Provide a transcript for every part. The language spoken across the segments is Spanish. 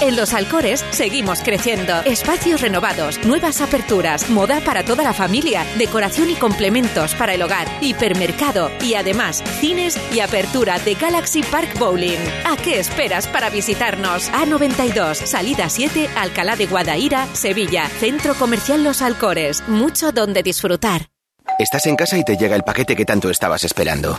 En Los Alcores seguimos creciendo. Espacios renovados, nuevas aperturas, moda para toda la familia, decoración y complementos para el hogar, hipermercado y además cines y apertura de Galaxy Park Bowling. ¿A qué esperas para visitarnos? A92, salida 7, Alcalá de Guadaira, Sevilla, Centro Comercial Los Alcores. Mucho donde disfrutar. Estás en casa y te llega el paquete que tanto estabas esperando.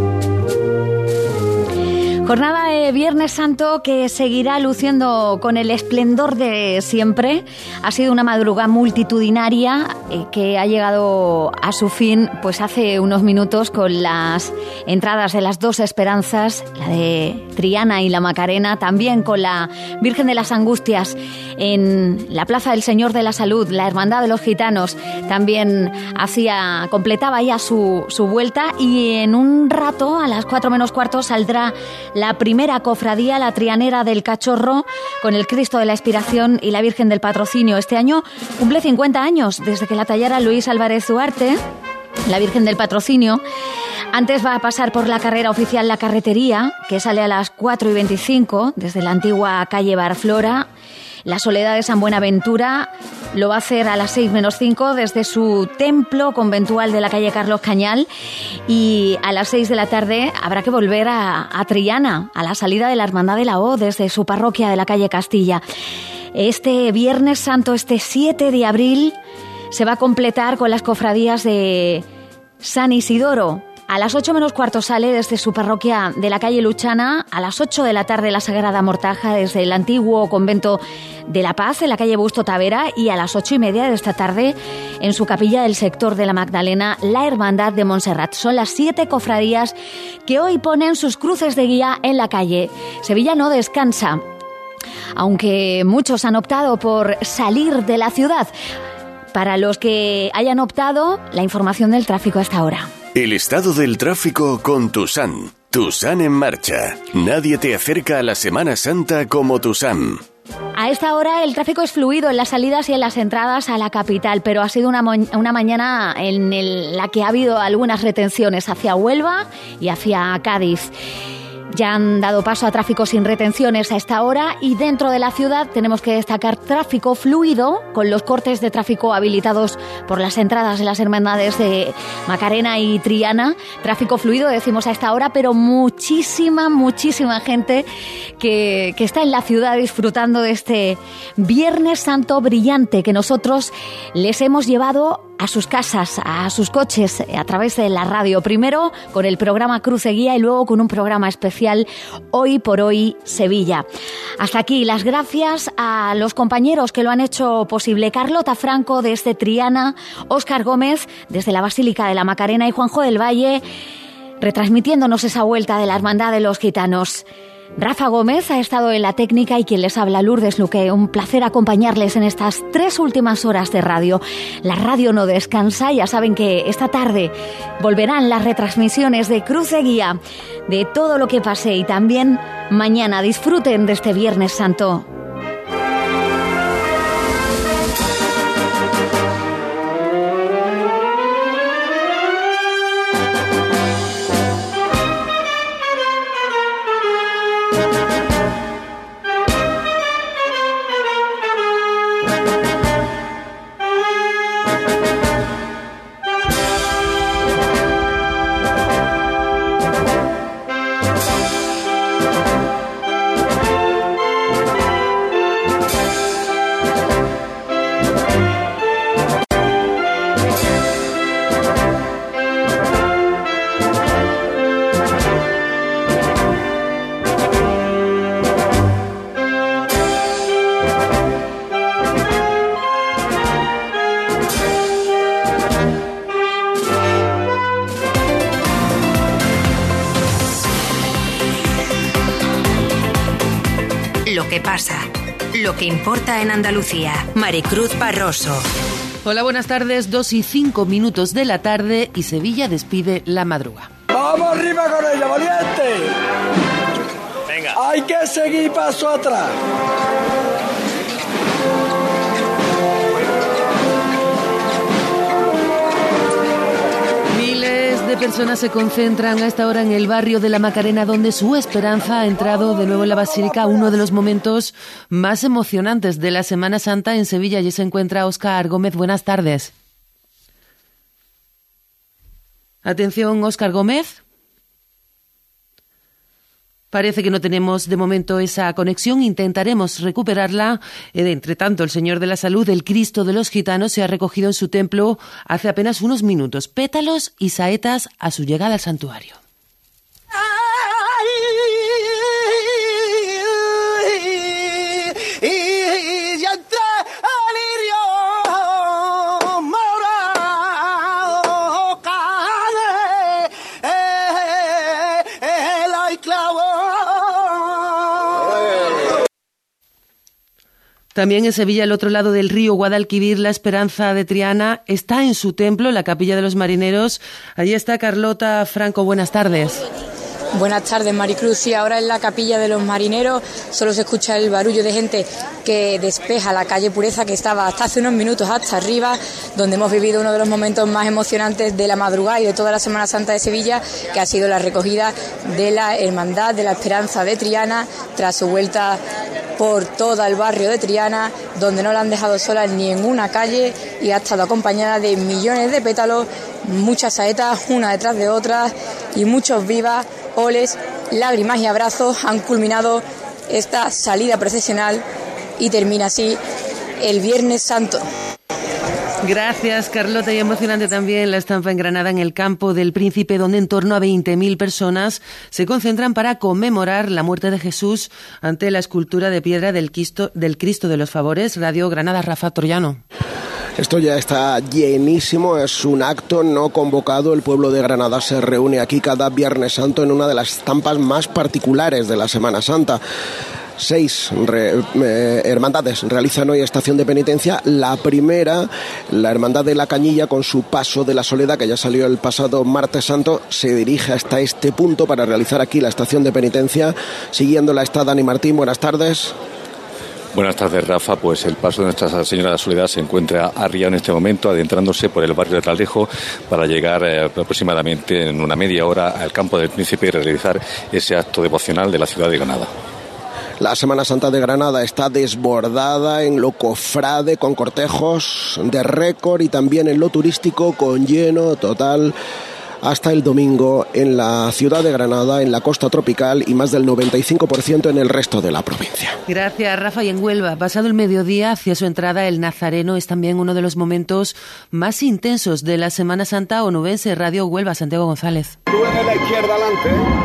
Jornada de Viernes Santo que seguirá luciendo con el esplendor de siempre. Ha sido una madrugada multitudinaria eh, que ha llegado a su fin pues hace unos minutos con las entradas de las dos esperanzas, la de Triana y la Macarena, también con la Virgen de las Angustias en la Plaza del Señor de la Salud, la Hermandad de los Gitanos, también hacía, completaba ya su, su vuelta y en un rato, a las cuatro menos cuarto, saldrá primera cofradía, la Trianera del Cachorro, con el Cristo de la Inspiración y la Virgen del Patrocinio. Este año cumple 50 años desde que la tallara Luis Álvarez Duarte, la Virgen del Patrocinio. Antes va a pasar por la carrera oficial La Carretería, que sale a las 4 y 25 desde la antigua calle Barflora la Soledad de San Buenaventura lo va a hacer a las 6 menos 5 desde su templo conventual de la calle Carlos Cañal y a las 6 de la tarde habrá que volver a, Triana, a la salida de la Hermandad de la O desde su parroquia de la calle Castilla. Este Viernes Santo, este 7 de abril, se va a completar con las cofradías de San Isidoro, a las 8 menos cuarto sale desde su parroquia de la calle Luchana, a las 8 de la tarde la Sagrada Mortaja desde el antiguo convento de La Paz en la calle Busto Tavera y a las 8 y media de esta tarde en su capilla del sector de la Magdalena, la Hermandad de Montserrat. Son las siete cofradías que hoy ponen sus cruces de guía en la calle. Sevilla no descansa, aunque muchos han optado por salir de la ciudad. Para los que hayan optado, la información del tráfico hasta ahora. El estado del tráfico con Tusan. Tusan en marcha. Nadie te acerca a la Semana Santa como Tusan. A esta hora el tráfico es fluido en las salidas y en las entradas a la capital, pero ha sido una, una mañana en la que ha habido algunas retenciones hacia Huelva y hacia Cádiz. Ya han dado paso a tráfico sin retenciones a esta hora y dentro de la ciudad tenemos que destacar tráfico fluido con los cortes de tráfico habilitados por las entradas de las hermandades de Macarena y Triana. Tráfico fluido, decimos a esta hora, pero muchísima, muchísima gente que, que está en la ciudad disfrutando de este Viernes Santo brillante que nosotros les hemos llevado a sus casas, a sus coches, a través de la radio. Primero con el programa Cruce Guía y luego con un programa especial Hoy por Hoy Sevilla. Hasta aquí las gracias a los compañeros que lo han hecho posible. Carlota Franco desde Triana, Óscar Gómez desde la Basílica de la Macarena y Juanjo del Valle retransmitiéndonos esa vuelta de la Hermandad de los Gitanos. Rafa Gómez ha estado en la técnica y quien les habla, Lourdes Luque. Un placer acompañarles en estas tres últimas horas de radio. La radio no descansa, ya saben que esta tarde volverán las retransmisiones de Cruz de Guía, de todo lo que pase y también mañana disfruten de este Viernes Santo. Andalucía. Maricruz Barroso. Hola, buenas tardes. Dos y cinco minutos de la tarde y Sevilla despide la madruga. ¡Vamos arriba con ella, valiente! Venga. Hay que seguir paso atrás. Personas se concentran a esta hora en el barrio de la Macarena, donde su esperanza ha entrado de nuevo en la Basílica, uno de los momentos más emocionantes de la Semana Santa en Sevilla. Allí se encuentra Óscar Gómez. Buenas tardes. Atención, Óscar Gómez. Parece que no tenemos de momento esa conexión. Intentaremos recuperarla. Eh, entre tanto, el Señor de la Salud, el Cristo de los Gitanos, se ha recogido en su templo hace apenas unos minutos. Pétalos y saetas a su llegada al santuario. También en Sevilla, al otro lado del río Guadalquivir, la esperanza de Triana está en su templo, la capilla de los marineros. Allí está Carlota Franco. Buenas tardes. Buenas tardes, Maricruz. Y ahora en la capilla de los marineros solo se escucha el barullo de gente que despeja la calle Pureza que estaba hasta hace unos minutos hasta arriba, donde hemos vivido uno de los momentos más emocionantes de la madrugada y de toda la Semana Santa de Sevilla, que ha sido la recogida de la Hermandad de la Esperanza de Triana tras su vuelta por todo el barrio de Triana, donde no la han dejado sola ni en una calle y ha estado acompañada de millones de pétalos, muchas saetas una detrás de otra y muchos vivas oles, lágrimas y abrazos han culminado esta salida procesional y termina así el Viernes Santo. Gracias, Carlota. Y emocionante también la estampa en Granada, en el campo del Príncipe, donde en torno a 20.000 personas se concentran para conmemorar la muerte de Jesús ante la escultura de piedra del Cristo, del Cristo de los Favores. Radio Granada, Rafa Troyano. Esto ya está llenísimo, es un acto no convocado. El pueblo de Granada se reúne aquí cada Viernes Santo en una de las estampas más particulares de la Semana Santa seis eh, hermandades realizan hoy estación de penitencia. La primera, la Hermandad de la Cañilla, con su paso de la Soledad, que ya salió el pasado martes santo, se dirige hasta este punto para realizar aquí la estación de penitencia. Siguiéndola está Dani Martín. Buenas tardes. Buenas tardes, Rafa. Pues el paso de Nuestra Señora de la Soledad se encuentra arriba en este momento, adentrándose por el barrio de Tralejo para llegar eh, aproximadamente en una media hora al campo del Príncipe y realizar ese acto devocional de la ciudad de Granada. La Semana Santa de Granada está desbordada en lo cofrade con cortejos de récord y también en lo turístico con lleno total hasta el domingo en la ciudad de Granada, en la costa tropical y más del 95% en el resto de la provincia. Gracias, Rafa. Y en Huelva, pasado el mediodía, hacia su entrada, el Nazareno es también uno de los momentos más intensos de la Semana Santa onubense. Radio Huelva, Santiago González.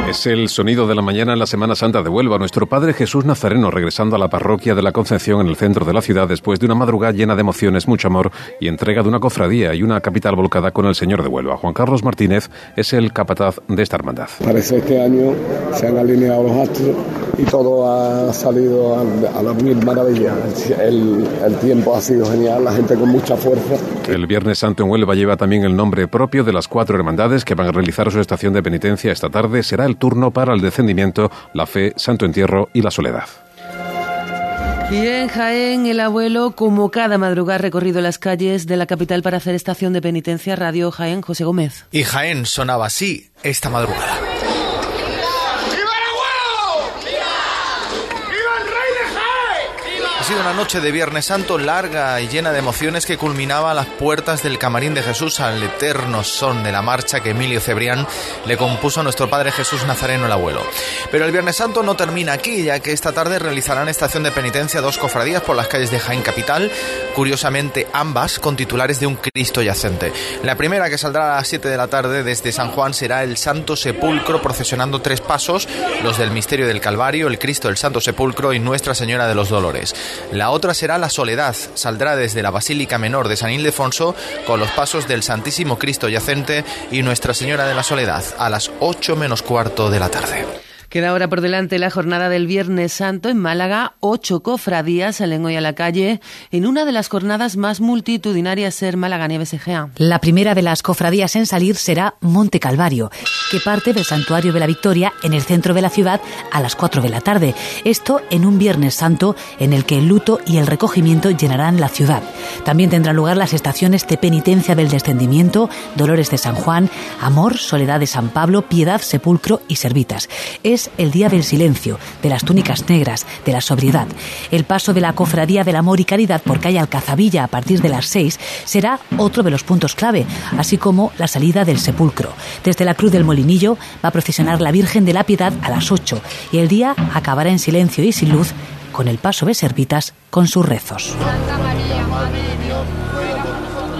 Es el sonido de la mañana en la Semana Santa de Huelva. Nuestro Padre Jesús Nazareno regresando a la parroquia de la Concepción en el centro de la ciudad después de una madrugada llena de emociones, mucho amor y entrega de una cofradía y una capital volcada con el Señor de Huelva. Juan Carlos Martínez es el capataz de esta hermandad. Parece este año se han alineado los astros y todo ha salido a, la mil maravilla. El, el, tiempo ha sido genial, la gente con mucha fuerza. El Viernes Santo en Huelva lleva también el nombre propio de las cuatro hermandades que van a realizar su estación de penitencia esta tarde. Será el turno para el descendimiento, la fe, Santo Entierro y la soledad. Y en Jaén, el abuelo, como cada madrugada, recorrido las calles de la capital para hacer estación de penitencia. Radio Jaén, José Gómez. Y Jaén sonaba así esta madrugada. Sido una noche de Viernes Santo larga y llena de emociones que culminaba a las puertas del camarín de Jesús al eterno son de la marcha que Emilio Cebrián le compuso a nuestro Padre Jesús Nazareno el abuelo. Pero el Viernes Santo no termina aquí, ya que esta tarde realizarán estación de penitencia dos cofradías por las calles de Jaén Capital, curiosamente ambas con titulares de un Cristo yacente. La primera que saldrá a las 7 de la tarde desde San Juan será el Santo Sepulcro procesionando tres pasos, los del Misterio del Calvario, el Cristo del Santo Sepulcro y Nuestra Señora de los Dolores. La otra será la Soledad. Saldrá desde la Basílica Menor de San Ildefonso con los pasos del Santísimo Cristo Yacente y Nuestra Señora de la Soledad a las 8 menos cuarto de la tarde. Queda ahora por delante la jornada del Viernes Santo en Málaga. Ocho cofradías salen hoy a la calle en una de las jornadas más multitudinarias ser Málaga Nieves Egea. La primera de las cofradías en salir será Monte Calvario, que parte del Santuario de la Victoria en el centro de la ciudad a las cuatro de la tarde. Esto en un Viernes Santo en el que el luto y el recogimiento llenarán la ciudad. También tendrán lugar las estaciones de penitencia del descendimiento, Dolores de San Juan, Amor, Soledad de San Pablo, Piedad, Sepulcro y Servitas es el día del silencio, de las túnicas negras, de la sobriedad. El paso de la Cofradía del Amor y Caridad por calle Alcazabilla a partir de las seis será otro de los puntos clave, así como la salida del sepulcro. Desde la Cruz del Molinillo va a procesionar la Virgen de la Piedad a las ocho y el día acabará en silencio y sin luz con el paso de Servitas con sus rezos.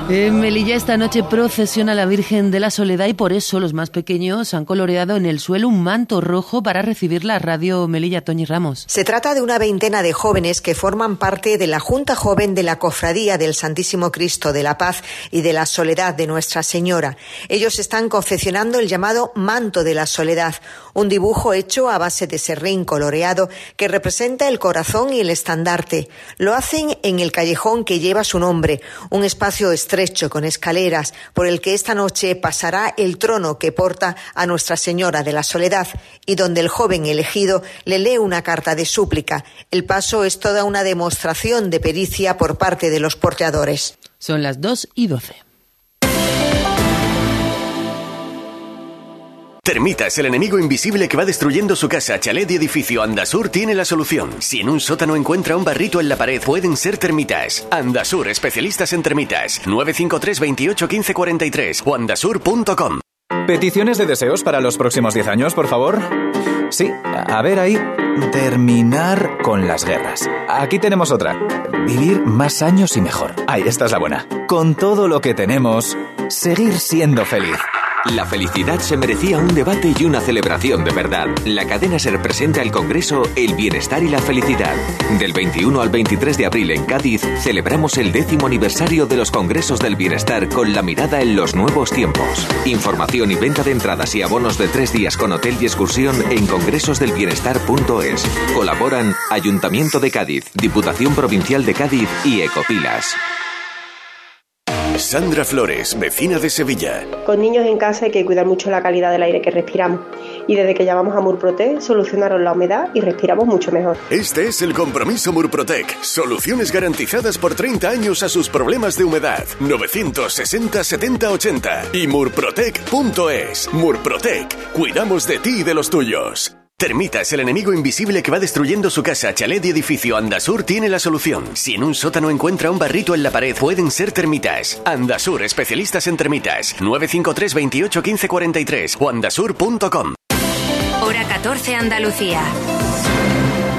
En Melilla esta noche procesiona la Virgen de la Soledad y por eso los más pequeños han coloreado en el suelo un manto rojo para recibir la radio Melilla Toñi Ramos. Se trata de una veintena de jóvenes que forman parte de la Junta Joven de la Cofradía del Santísimo Cristo de la Paz y de la Soledad de Nuestra Señora. Ellos están confeccionando el llamado Manto de la Soledad, un dibujo hecho a base de serrín coloreado que representa el corazón y el estandarte. Lo hacen en el callejón que lleva su nombre, un espacio estrecho estrecho con escaleras por el que esta noche pasará el trono que porta a Nuestra Señora de la Soledad y donde el joven elegido le lee una carta de súplica. El paso es toda una demostración de pericia por parte de los porteadores. Son las 2 y 12. Termitas, el enemigo invisible que va destruyendo su casa, chalet y edificio. Andasur tiene la solución. Si en un sótano encuentra un barrito en la pared, pueden ser termitas. Andasur, especialistas en termitas. 953 28 15 43 o andasur.com. ¿Peticiones de deseos para los próximos 10 años, por favor? Sí, a ver ahí. Terminar con las guerras. Aquí tenemos otra. Vivir más años y mejor. Ahí, esta es la buena. Con todo lo que tenemos, seguir siendo feliz. La felicidad se merecía un debate y una celebración de verdad. La cadena se representa al Congreso El Bienestar y la Felicidad. Del 21 al 23 de abril en Cádiz celebramos el décimo aniversario de los Congresos del Bienestar con la mirada en los nuevos tiempos. Información y venta de entradas y abonos de tres días con hotel y excursión en congresosdelbienestar.es. Colaboran Ayuntamiento de Cádiz, Diputación Provincial de Cádiz y Ecopilas. Sandra Flores, vecina de Sevilla. Con niños en casa hay que cuidar mucho la calidad del aire que respiramos. Y desde que llamamos a Murprotec solucionaron la humedad y respiramos mucho mejor. Este es el compromiso Murprotec. Soluciones garantizadas por 30 años a sus problemas de humedad. 960 70 80 y murprotec.es. Murprotec. Cuidamos de ti y de los tuyos. Termitas, el enemigo invisible que va destruyendo su casa, chalet y edificio. Andasur tiene la solución. Si en un sótano encuentra un barrito en la pared, pueden ser termitas. Andasur, especialistas en termitas. 953 28 15 43 o andasur.com. Hora 14 Andalucía.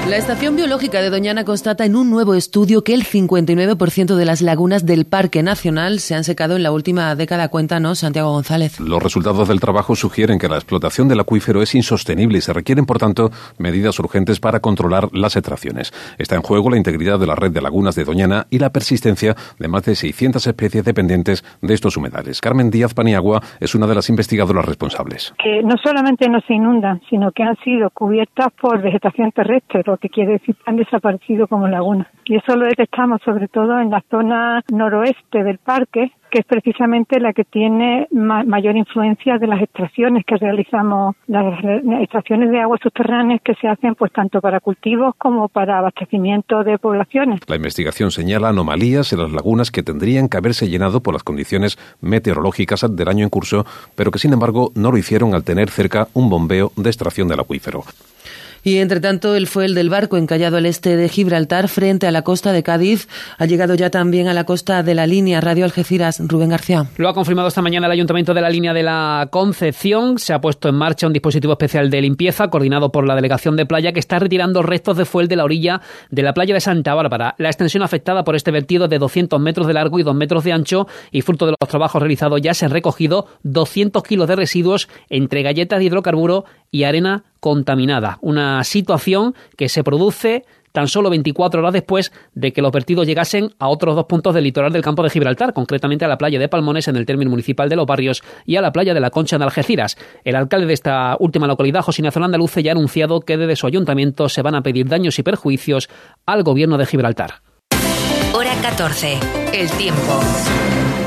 La Estación Biológica de Doñana constata en un nuevo estudio que el 59% de las lagunas del Parque Nacional se han secado en la última década. Cuéntanos, Santiago González. Los resultados del trabajo sugieren que la explotación del acuífero es insostenible y se requieren, por tanto, medidas urgentes para controlar las extracciones. Está en juego la integridad de la red de lagunas de Doñana y la persistencia de más de 600 especies dependientes de estos humedales. Carmen Díaz Paniagua es una de las investigadoras responsables. Que no solamente no se inundan, sino que han sido cubiertas por vegetación terrestre, que quiere decir han desaparecido como lagunas. Y eso lo detectamos sobre todo en la zona noroeste del parque, que es precisamente la que tiene mayor influencia de las extracciones que realizamos, las extracciones de aguas subterráneas que se hacen pues tanto para cultivos como para abastecimiento de poblaciones. La investigación señala anomalías en las lagunas que tendrían que haberse llenado por las condiciones meteorológicas del año en curso, pero que sin embargo no lo hicieron al tener cerca un bombeo de extracción del acuífero. Y entre tanto, el fuel del barco encallado al este de Gibraltar, frente a la costa de Cádiz, ha llegado ya también a la costa de la línea Radio Algeciras. Rubén García. Lo ha confirmado esta mañana el Ayuntamiento de la línea de la Concepción. Se ha puesto en marcha un dispositivo especial de limpieza coordinado por la Delegación de Playa que está retirando restos de fuel de la orilla de la playa de Santa Bárbara. La extensión afectada por este vertido de 200 metros de largo y 2 metros de ancho y fruto de los trabajos realizados ya se han recogido 200 kilos de residuos entre galletas de hidrocarburo y arena contaminada. Una situación que se produce tan solo 24 horas después de que los vertidos llegasen a otros dos puntos del litoral del campo de Gibraltar, concretamente a la playa de Palmones en el término municipal de Los Barrios y a la playa de la Concha de Algeciras. El alcalde de esta última localidad, José Ignacio Andaluce, ya ha anunciado que desde su ayuntamiento se van a pedir daños y perjuicios al gobierno de Gibraltar. Hora 14. El tiempo.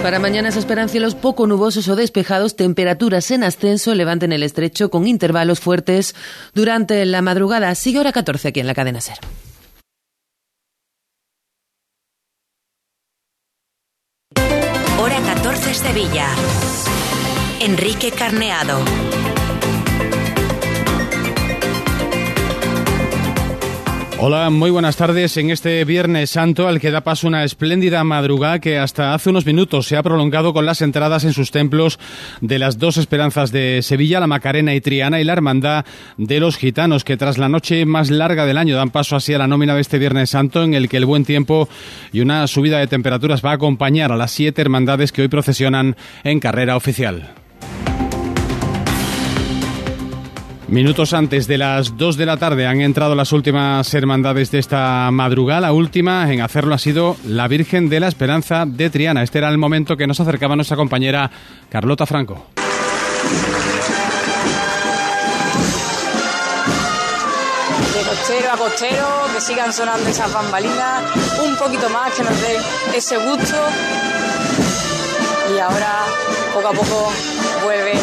Para mañana se esperan cielos poco nubosos o despejados, temperaturas en ascenso, levanten el estrecho con intervalos fuertes durante la madrugada. Sigue hora 14 aquí en la cadena Ser. Hora 14 Sevilla. Enrique Carneado. Hola, muy buenas tardes. En este Viernes Santo, al que da paso una espléndida madrugada que hasta hace unos minutos se ha prolongado con las entradas en sus templos de las dos esperanzas de Sevilla, la Macarena y Triana, y la Hermandad de los Gitanos, que tras la noche más larga del año dan paso así a la nómina de este Viernes Santo, en el que el buen tiempo y una subida de temperaturas va a acompañar a las siete hermandades que hoy procesionan en carrera oficial. Minutos antes de las 2 de la tarde han entrado las últimas hermandades de esta madrugada. La última en hacerlo ha sido la Virgen de la Esperanza de Triana. Este era el momento que nos acercaba nuestra compañera Carlota Franco. De costero a costero, que sigan sonando esas bambalinas, un poquito más, que nos den ese gusto. Y ahora, poco a poco, vuelve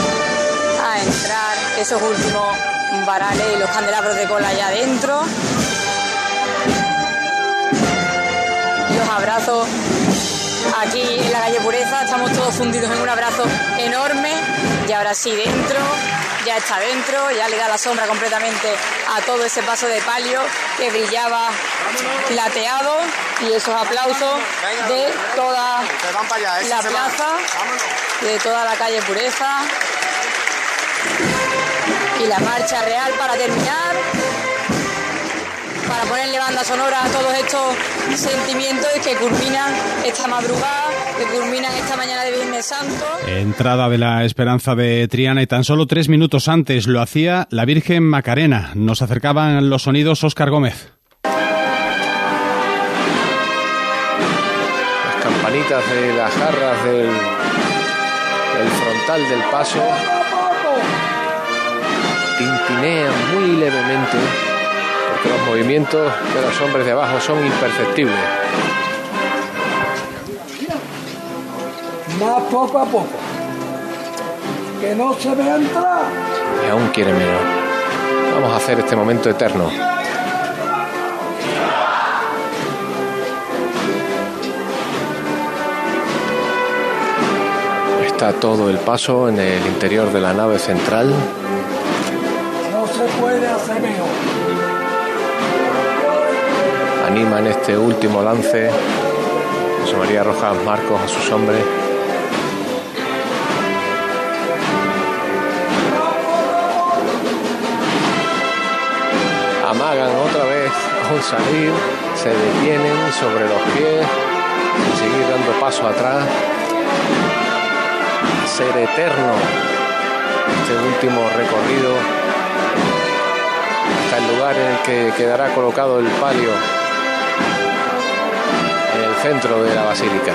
a entrar esos últimos varales y los candelabros de cola allá adentro. Los abrazos aquí en la calle Pureza, estamos todos fundidos en un abrazo enorme. Y ahora sí dentro, ya está dentro, ya le da la sombra completamente a todo ese paso de palio que brillaba plateado. Y esos aplausos de toda la plaza, de toda la calle Pureza y la marcha real para terminar, para ponerle banda sonora a todos estos sentimientos que culminan esta madrugada, que culminan esta mañana de Viernes Santo. Entrada de la Esperanza de Triana y tan solo tres minutos antes lo hacía la Virgen Macarena. Nos acercaban los sonidos Óscar Gómez. Las campanitas de las jarras del, del frontal del paso muy levemente porque los movimientos de los hombres de abajo son imperceptibles. Más poco a poco. Que no se vea entrar. Y aún quiere menos. Vamos a hacer este momento eterno. Está todo el paso en el interior de la nave central. Anima en este último lance José María Rojas Marcos a sus hombres. Amagan otra vez al salir, se detienen sobre los pies y seguir dando paso atrás. Ser eterno este último recorrido el lugar en el que quedará colocado el palio en el centro de la basílica.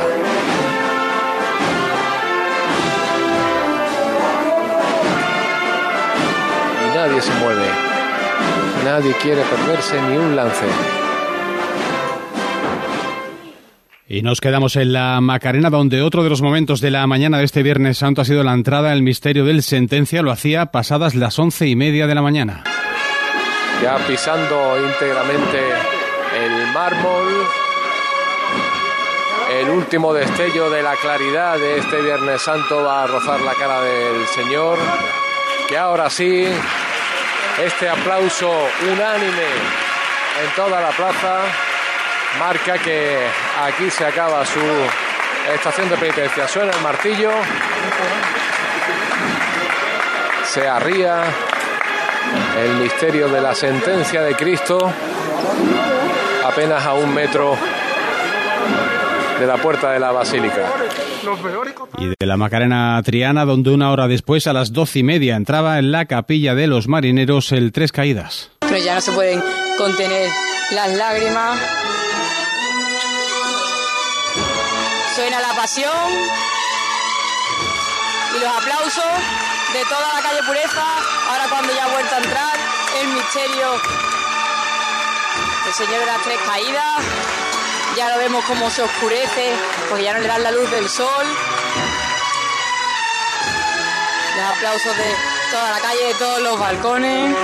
Y nadie se mueve, nadie quiere perderse ni un lance. Y nos quedamos en la Macarena, donde otro de los momentos de la mañana de este Viernes Santo ha sido la entrada al misterio del sentencia. Lo hacía pasadas las once y media de la mañana. Ya pisando íntegramente el mármol, el último destello de la claridad de este Viernes Santo va a rozar la cara del Señor, que ahora sí, este aplauso unánime en toda la plaza marca que aquí se acaba su estación de penitencia. Suena el martillo, se arría el misterio de la sentencia de Cristo apenas a un metro de la puerta de la basílica. Y de la Macarena Triana, donde una hora después, a las doce y media, entraba en la capilla de los marineros el Tres Caídas. pero ya no se pueden contener las lágrimas. Suena la pasión y los aplausos de toda la calle Pureza. Ahora cuando ya ha vuelto a entrar el misterio del Señor de las Tres Caídas. Ya lo vemos como se oscurece porque ya no le dan la luz del sol. Los aplausos de toda la calle, de todos los balcones.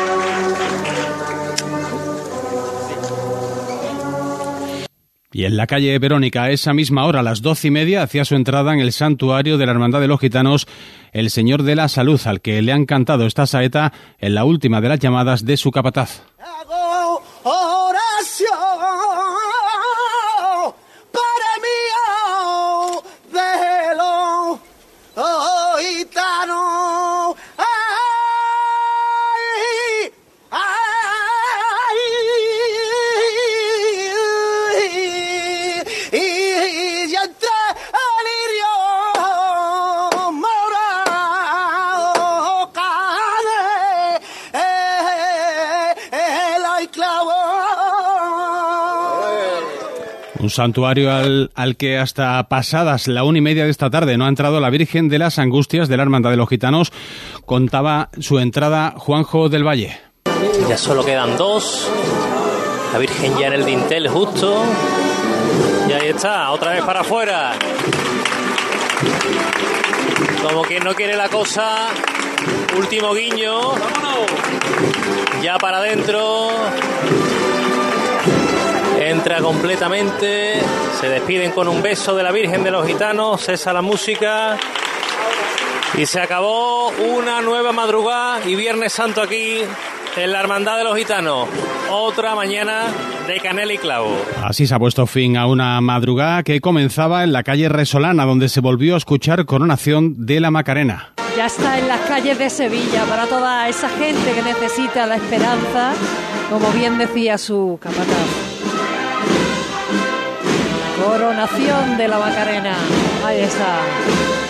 Y en la calle Verónica, a esa misma hora, a las doce y media, hacía su entrada en el santuario de la Hermandad de los Gitanos el Señor de la Salud, al que le han cantado esta saeta en la última de las llamadas de su capataz. Santuario al, al, que hasta pasadas la una y media de esta tarde no ha entrado la Virgen de las Angustias de la Hermandad de los Gitanos. Contaba su entrada Juanjo del Valle. Ya solo quedan dos. La Virgen ya en el dintel justo. Y ahí está, otra vez para afuera. Como quien no quiere la cosa. Último guiño. Ya para adentro entra completamente, se despiden con un beso de la Virgen de los Gitanos, cesa la música y se acabó una nueva madrugada y Viernes Santo aquí en la Hermandad de los Gitanos. Otra mañana de canela y clavo. Así se ha puesto fin a una madrugada que comenzaba en la calle Resolana, donde se volvió a escuchar coronación de la Macarena. Ya está en las calles de Sevilla para toda esa gente que necesita la esperanza, como bien decía su capataz. Coronación de la Macarena. Ahí está.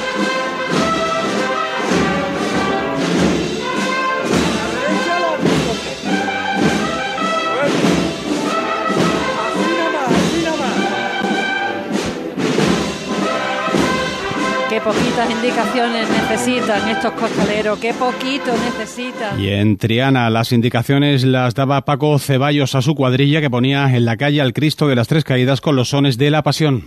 Qué poquitas indicaciones necesitan estos costaleros, qué poquito necesitan. Y en Triana las indicaciones las daba Paco Ceballos a su cuadrilla que ponía en la calle al Cristo de las Tres Caídas con los sones de la Pasión.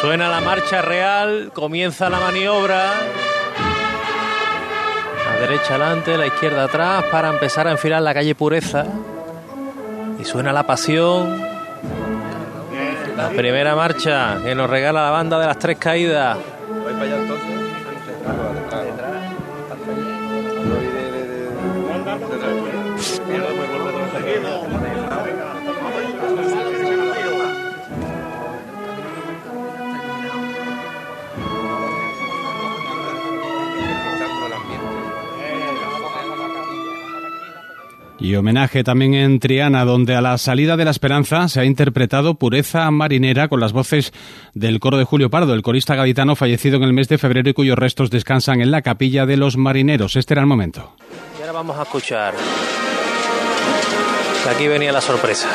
Suena la marcha real, comienza la maniobra. La derecha adelante, la izquierda atrás para empezar a enfilar la calle Pureza. Y suena la pasión. La primera marcha que nos regala la banda de las tres caídas. Y homenaje también en Triana, donde a la salida de la esperanza se ha interpretado Pureza Marinera con las voces del coro de Julio Pardo, el corista gaditano fallecido en el mes de febrero y cuyos restos descansan en la capilla de los marineros. Este era el momento. Y ahora vamos a escuchar. Aquí venía la sorpresa.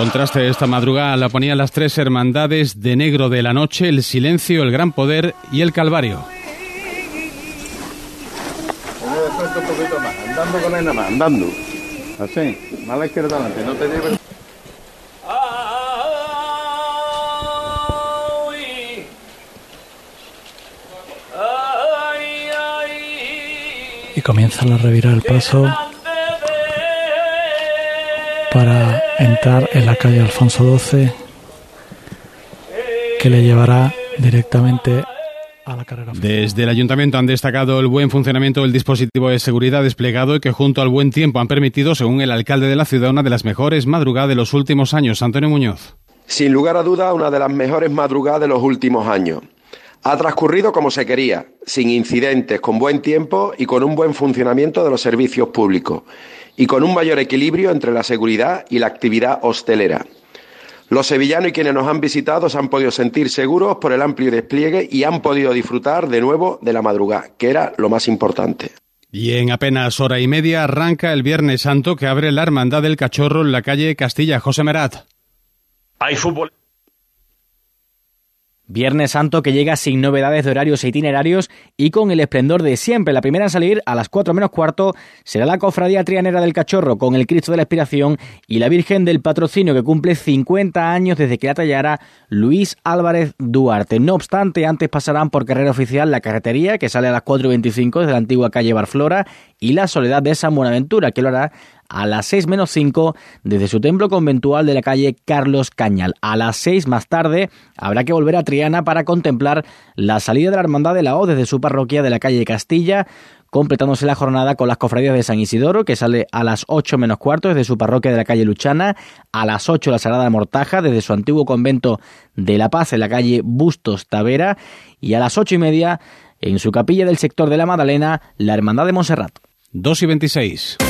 Contraste de esta madrugada la ponían las tres hermandades de negro de la noche, el silencio, el gran poder y el calvario. un poquito andando con él más, andando. Así, más a la izquierda adelante, no te lleves. Y comienzan a revirar el paso para entrar en la calle Alfonso XII que le llevará directamente a la carrera. Desde el ayuntamiento han destacado el buen funcionamiento del dispositivo de seguridad desplegado y que junto al buen tiempo han permitido, según el alcalde de la ciudad, una de las mejores madrugadas de los últimos años. Antonio Muñoz. Sin lugar a duda, una de las mejores madrugadas de los últimos años. Ha transcurrido como se quería, sin incidentes, con buen tiempo y con un buen funcionamiento de los servicios públicos, y con un mayor equilibrio entre la seguridad y la actividad hostelera. Los sevillanos y quienes nos han visitado se han podido sentir seguros por el amplio despliegue y han podido disfrutar de nuevo de la madrugada, que era lo más importante. Y en apenas hora y media arranca el Viernes Santo que abre la Hermandad del Cachorro en la calle Castilla. José Merat. Hay fútbol. Viernes Santo que llega sin novedades de horarios e itinerarios y con el esplendor de siempre. La primera en salir a las 4 menos cuarto será la Cofradía Trianera del Cachorro con el Cristo de la Expiración y la Virgen del Patrocinio que cumple 50 años desde que la tallara Luis Álvarez Duarte. No obstante, antes pasarán por carrera oficial la carretería que sale a las 4.25 desde la antigua calle Barflora y la Soledad de San Buenaventura que lo hará a las 6 menos 5 desde su templo conventual de la calle Carlos Cañal. A las 6 más tarde habrá que volver a Triana para contemplar la salida de la Hermandad de la O desde su parroquia de la calle Castilla completándose la jornada con las cofradías de San Isidoro, que sale a las 8 menos cuarto desde su parroquia de la calle Luchana, a las 8 la Sagrada Mortaja desde su antiguo convento de La Paz en la calle Bustos Tavera, y a las 8 y media en su capilla del sector de la Madalena, la Hermandad de Montserrat. 2 y 26.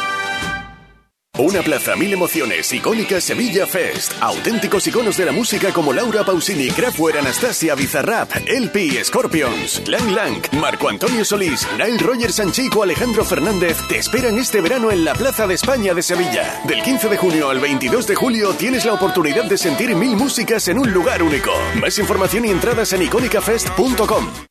Una plaza, mil emociones, icónica Sevilla Fest. Auténticos iconos de la música como Laura Pausini, Kraftwerk, Anastasia, Bizarrap, LP, Scorpions, Lang Lang, Marco Antonio Solís, Nile Roger Sanchico, Alejandro Fernández te esperan este verano en la Plaza de España de Sevilla. Del 15 de junio al 22 de julio tienes la oportunidad de sentir mil músicas en un lugar único. Más información y entradas en icónicafest.com.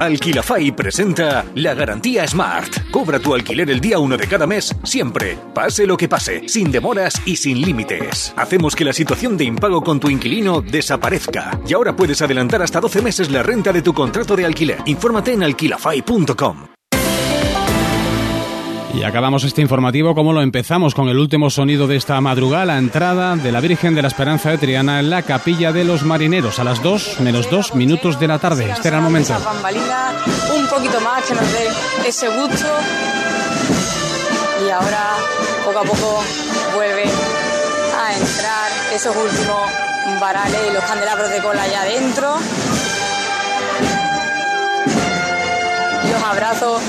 Alquilafy presenta la garantía Smart. Cobra tu alquiler el día 1 de cada mes, siempre, pase lo que pase, sin demoras y sin límites. Hacemos que la situación de impago con tu inquilino desaparezca. Y ahora puedes adelantar hasta 12 meses la renta de tu contrato de alquiler. Infórmate en alquilafy.com. Y acabamos este informativo como lo empezamos con el último sonido de esta madrugada, la entrada de la Virgen de la Esperanza de Triana en la capilla de los marineros a las 2 menos 2 minutos de la tarde. Este era el momento. un poquito más que nos dé ese gusto. Y ahora poco a poco vuelve a entrar esos últimos varales y los candelabros de cola allá adentro. Los abrazos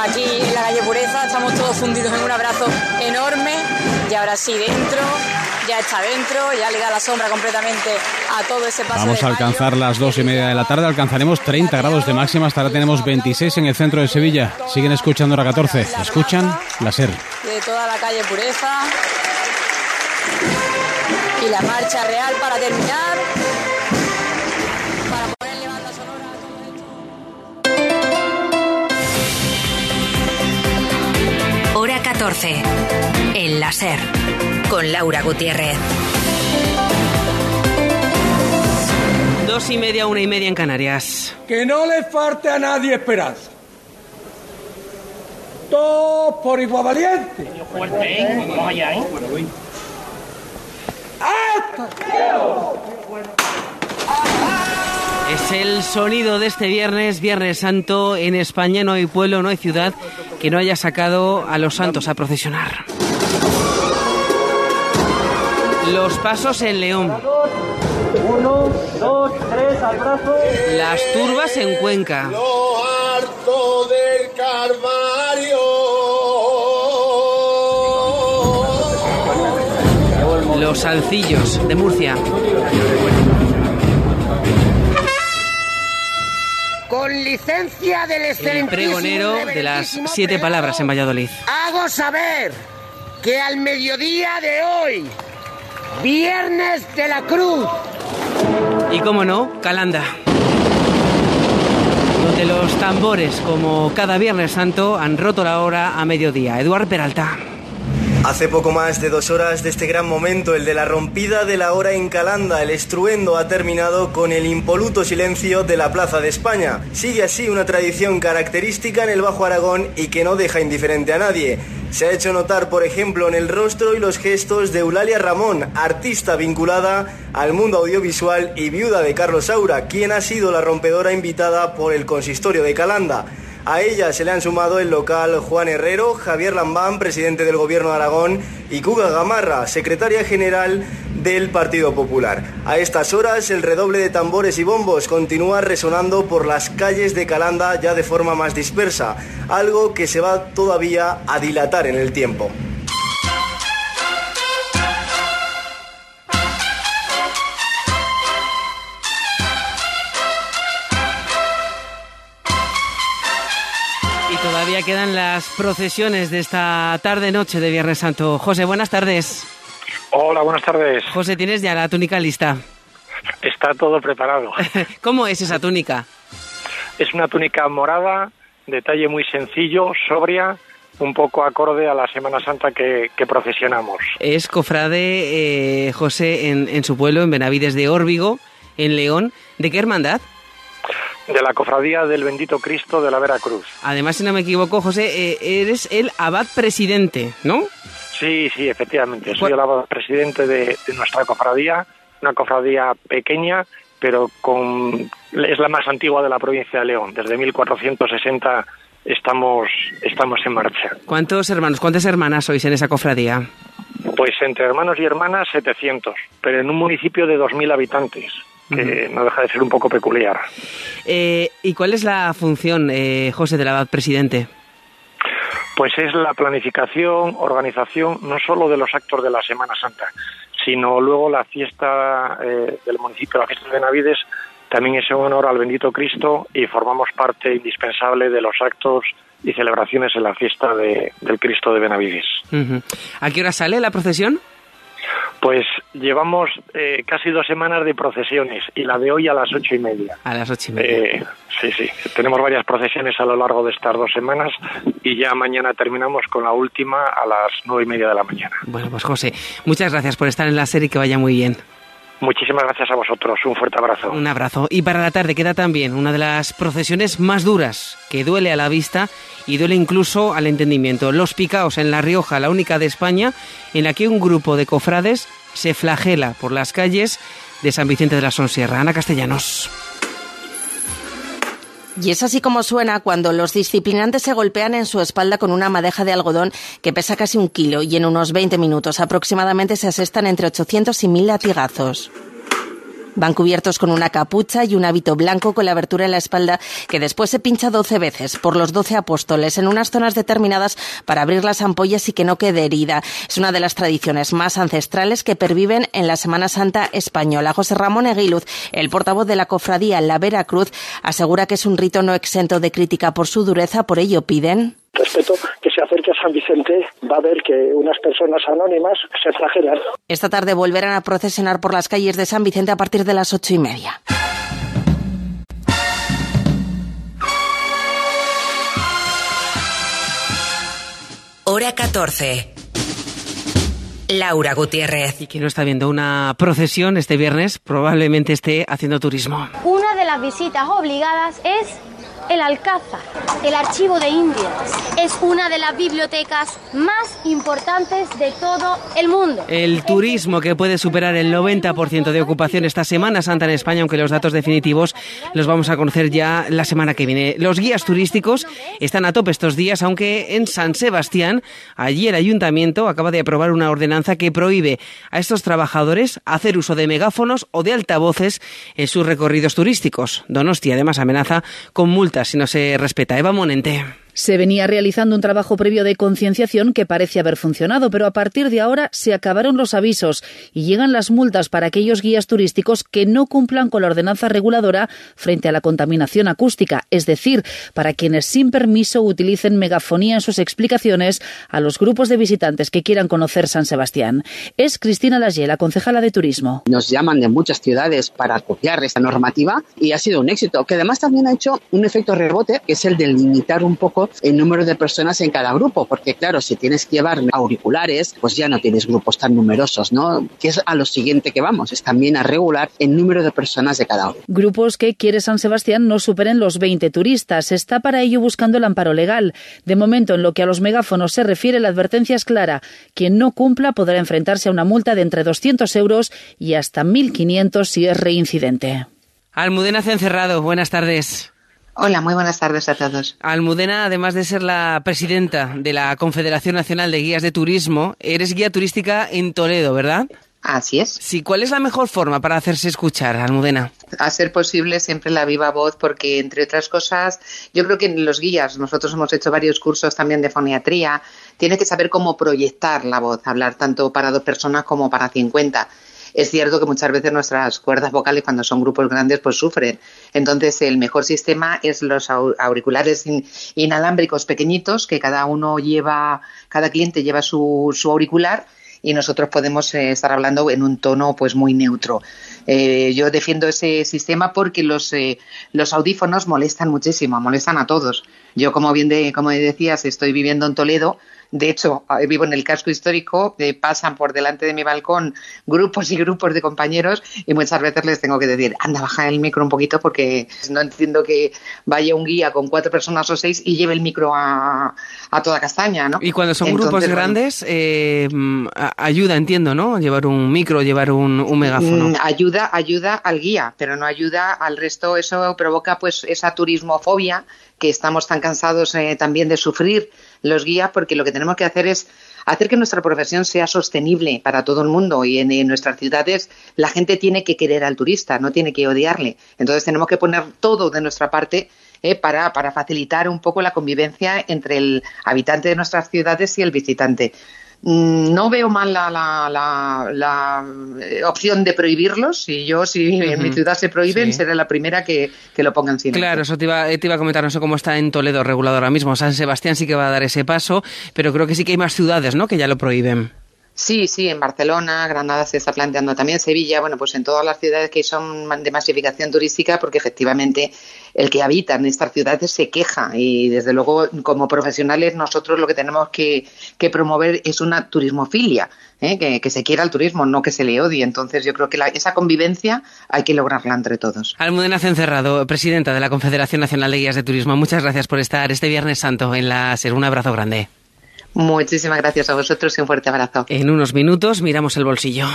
aquí en la calle Pureza. Estamos todos fundidos en un abrazo enorme y ahora sí dentro, ya está dentro, ya le da la sombra completamente a todo ese paso. Vamos a alcanzar las dos y media de la tarde, alcanzaremos 30 grados de máxima, hasta ahora tenemos 26 en el centro de Sevilla. Siguen escuchando la 14, escuchan la SER. De toda la calle Pureza. y la marcha real para terminar. 14. El láser. Con Laura Gutiérrez. Dos y media, una y media en Canarias. Que no le falte a nadie esperanza. Todos por igual valiente. Vamos allá, ¿eh? Es el sonido de este viernes, Viernes Santo. En España no hay pueblo, no hay ciudad que no haya sacado a los santos a procesionar. Los pasos en León. Uno, dos, tres, al brazo. Las turbas en Cuenca. Lo harto del Calvario. Los salcillos de Murcia. Con licencia del El excelentísimo pregonero de las siete palabras en Valladolid. Hago saber que al mediodía de hoy, viernes de la cruz, Y como no, Calanda. Donde los tambores, como cada Viernes Santo, han roto la hora a mediodía. Eduard Peralta. Hace poco más de dos horas de este gran momento, el de la rompida de la hora en Calanda, el estruendo ha terminado con el impoluto silencio de la Plaza de España. Sigue así una tradición característica en el Bajo Aragón y que no deja indiferente a nadie. Se ha hecho notar, por ejemplo, en el rostro y los gestos de Eulalia Ramón, artista vinculada al mundo audiovisual y viuda de Carlos Saura, quien ha sido la rompedora invitada por el consistorio de Calanda. A ella se le han sumado el local Juan Herrero, Javier Lambán, presidente del Gobierno de Aragón, y Cuga Gamarra, secretaria general del Partido Popular. A estas horas el redoble de tambores y bombos continúa resonando por las calles de Calanda ya de forma más dispersa, algo que se va todavía a dilatar en el tiempo. Todavía quedan las procesiones de esta tarde-noche de Viernes Santo. José, buenas tardes. Hola, buenas tardes. José, ¿tienes ya la túnica lista? Está todo preparado. ¿Cómo es esa túnica? Es una túnica morada, detalle muy sencillo, sobria, un poco acorde a la Semana Santa que, que procesionamos. Es cofrade eh, José en, en su pueblo, en Benavides de Órbigo, en León. ¿De qué hermandad? De la Cofradía del Bendito Cristo de la Veracruz. Además, si no me equivoco, José, eh, eres el abad presidente, ¿no? Sí, sí, efectivamente. Soy el abad presidente de, de nuestra cofradía, una cofradía pequeña, pero con es la más antigua de la provincia de León. Desde 1460 estamos, estamos en marcha. ¿Cuántos hermanos, cuántas hermanas sois en esa cofradía? Pues entre hermanos y hermanas 700, pero en un municipio de 2.000 habitantes, que no deja de ser un poco peculiar. Eh, ¿Y cuál es la función, eh, José, del abad presidente? Pues es la planificación, organización, no solo de los actos de la Semana Santa, sino luego la fiesta eh, del municipio, la fiesta de Navides, también es en honor al bendito Cristo y formamos parte indispensable de los actos y celebraciones en la fiesta de- del Cristo de Benavides. ¿A qué hora sale la procesión? Pues llevamos eh, casi dos semanas de procesiones y la de hoy a las ocho y media. A las ocho y media. Eh, sí, sí. Tenemos varias procesiones a lo largo de estas dos semanas y ya mañana terminamos con la última a las nueve y media de la mañana. Bueno, pues José, muchas gracias por estar en la serie y que vaya muy bien. Muchísimas gracias a vosotros. Un fuerte abrazo. Un abrazo. Y para la tarde queda también una de las procesiones más duras, que duele a la vista y duele incluso al entendimiento. Los Picaos en La Rioja, la única de España, en la que un grupo de cofrades se flagela por las calles de San Vicente de la Sonsierra. Ana Castellanos. Y es así como suena cuando los disciplinantes se golpean en su espalda con una madeja de algodón que pesa casi un kilo y en unos 20 minutos aproximadamente se asestan entre 800 y 1000 latigazos. Van cubiertos con una capucha y un hábito blanco con la abertura en la espalda que después se pincha 12 veces por los 12 apóstoles en unas zonas determinadas para abrir las ampollas y que no quede herida. Es una de las tradiciones más ancestrales que perviven en la Semana Santa española. José Ramón Eguiluz, el portavoz de la cofradía La Veracruz, asegura que es un rito no exento de crítica por su dureza, por ello piden. Respeto, que se acerque a San Vicente, va a ver que unas personas anónimas se flagelan. Esta tarde volverán a procesionar por las calles de San Vicente a partir de las ocho y media. Hora 14. Laura Gutiérrez. Y quien no está viendo una procesión este viernes, probablemente esté haciendo turismo. Una de las visitas obligadas es el Alcázar, el Archivo de Indias, es una de las bibliotecas más importantes de todo el mundo. El turismo que puede superar el 90% de ocupación esta Semana Santa en España, aunque los datos definitivos los vamos a conocer ya la semana que viene. Los guías turísticos están a tope estos días, aunque en San Sebastián, allí el ayuntamiento acaba de aprobar una ordenanza que prohíbe a estos trabajadores hacer uso de megáfonos o de altavoces en sus recorridos turísticos. Donosti además amenaza con multas si no se respeta. Eva Monente. Se venía realizando un trabajo previo de concienciación que parece haber funcionado, pero a partir de ahora se acabaron los avisos y llegan las multas para aquellos guías turísticos que no cumplan con la ordenanza reguladora frente a la contaminación acústica, es decir, para quienes sin permiso utilicen megafonía en sus explicaciones a los grupos de visitantes que quieran conocer San Sebastián. Es Cristina Lalle, la concejala de turismo. Nos llaman de muchas ciudades para copiar esta normativa y ha sido un éxito, que además también ha hecho un efecto rebote, que es el de limitar un poco el número de personas en cada grupo, porque claro, si tienes que llevar auriculares, pues ya no tienes grupos tan numerosos, ¿no? Que es a lo siguiente que vamos, es también a regular el número de personas de cada uno. Grupos que quiere San Sebastián no superen los 20 turistas. Está para ello buscando el amparo legal. De momento, en lo que a los megáfonos se refiere, la advertencia es clara. Quien no cumpla podrá enfrentarse a una multa de entre 200 euros y hasta 1.500 si es reincidente. Almudena Cencerrado, buenas tardes. Hola, muy buenas tardes a todos. Almudena, además de ser la presidenta de la Confederación Nacional de Guías de Turismo, eres guía turística en Toledo, ¿verdad? Así es. Sí, ¿cuál es la mejor forma para hacerse escuchar, Almudena? A ser posible siempre la viva voz, porque entre otras cosas, yo creo que los guías, nosotros hemos hecho varios cursos también de foniatría, tiene que saber cómo proyectar la voz, hablar tanto para dos personas como para cincuenta es cierto que muchas veces nuestras cuerdas vocales cuando son grupos grandes pues sufren. Entonces el mejor sistema es los auriculares inalámbricos pequeñitos que cada uno lleva, cada cliente lleva su, su auricular y nosotros podemos eh, estar hablando en un tono pues muy neutro. Eh, yo defiendo ese sistema porque los, eh, los audífonos molestan muchísimo, molestan a todos. Yo, como bien de, como decías, estoy viviendo en Toledo de hecho, eh, vivo en el casco histórico, eh, pasan por delante de mi balcón grupos y grupos de compañeros y muchas veces les tengo que decir, anda, baja el micro un poquito porque no entiendo que vaya un guía con cuatro personas o seis y lleve el micro a, toda castaña, ¿no? Y cuando son grupos grandes, eh, ayuda, entiendo, ¿no? Llevar un micro, llevar un, un megáfono. Mm, ayuda, ayuda al guía, pero no ayuda al resto. Eso provoca pues esa turismofobia que estamos tan cansados también de sufrir los guías porque lo que tenemos que hacer es hacer que nuestra profesión sea sostenible para todo el mundo y en, nuestras ciudades la gente tiene que querer al turista, no tiene que odiarle. Entonces tenemos que poner todo de nuestra parte eh, para, para facilitar un poco la convivencia entre el habitante de nuestras ciudades y el visitante. Mm, no veo mal la, la, eh, opción de prohibirlos. Si yo, si en mi ciudad se prohíben, seré la primera que, lo pongan sin. Claro, eso te iba, te iba, a comentar. No sé cómo está en Toledo regulado ahora mismo. San Sebastián sí que va a dar ese paso, pero creo que sí que hay más ciudades ¿no? que ya lo prohíben. Sí, sí, en Barcelona, Granada se está planteando también, Sevilla, bueno, pues en todas las ciudades que son de masificación turística, porque efectivamente el que habita en estas ciudades se queja y desde luego como profesionales nosotros lo que tenemos que, promover es una turismofilia, ¿eh? que, se quiera el turismo, no que se le odie. Entonces yo creo que esa convivencia hay que lograrla entre todos. Almudena Cencerrado, presidenta de la Confederación Nacional de Guías de Turismo, muchas gracias por estar este Viernes Santo en la SER. Un abrazo grande. Muchísimas gracias a vosotros y un fuerte abrazo. En unos minutos miramos el bolsillo.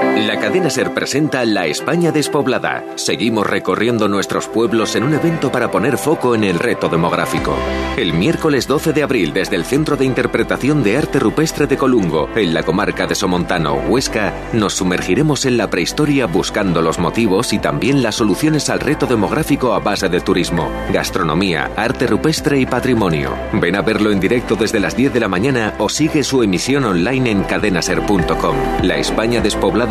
La cadena Ser presenta La España despoblada. Seguimos recorriendo nuestros pueblos en un evento para poner foco en el reto demográfico. El miércoles 12 de abril, desde el Centro de Interpretación de Arte Rupestre de Colungo, en la comarca de Somontano, Huesca, nos sumergiremos en la prehistoria buscando los motivos y también las soluciones al reto demográfico a base de turismo, gastronomía, arte rupestre y patrimonio. Ven a verlo en directo desde las 10 de la mañana o sigue su emisión online en cadenaser.com. La España despoblada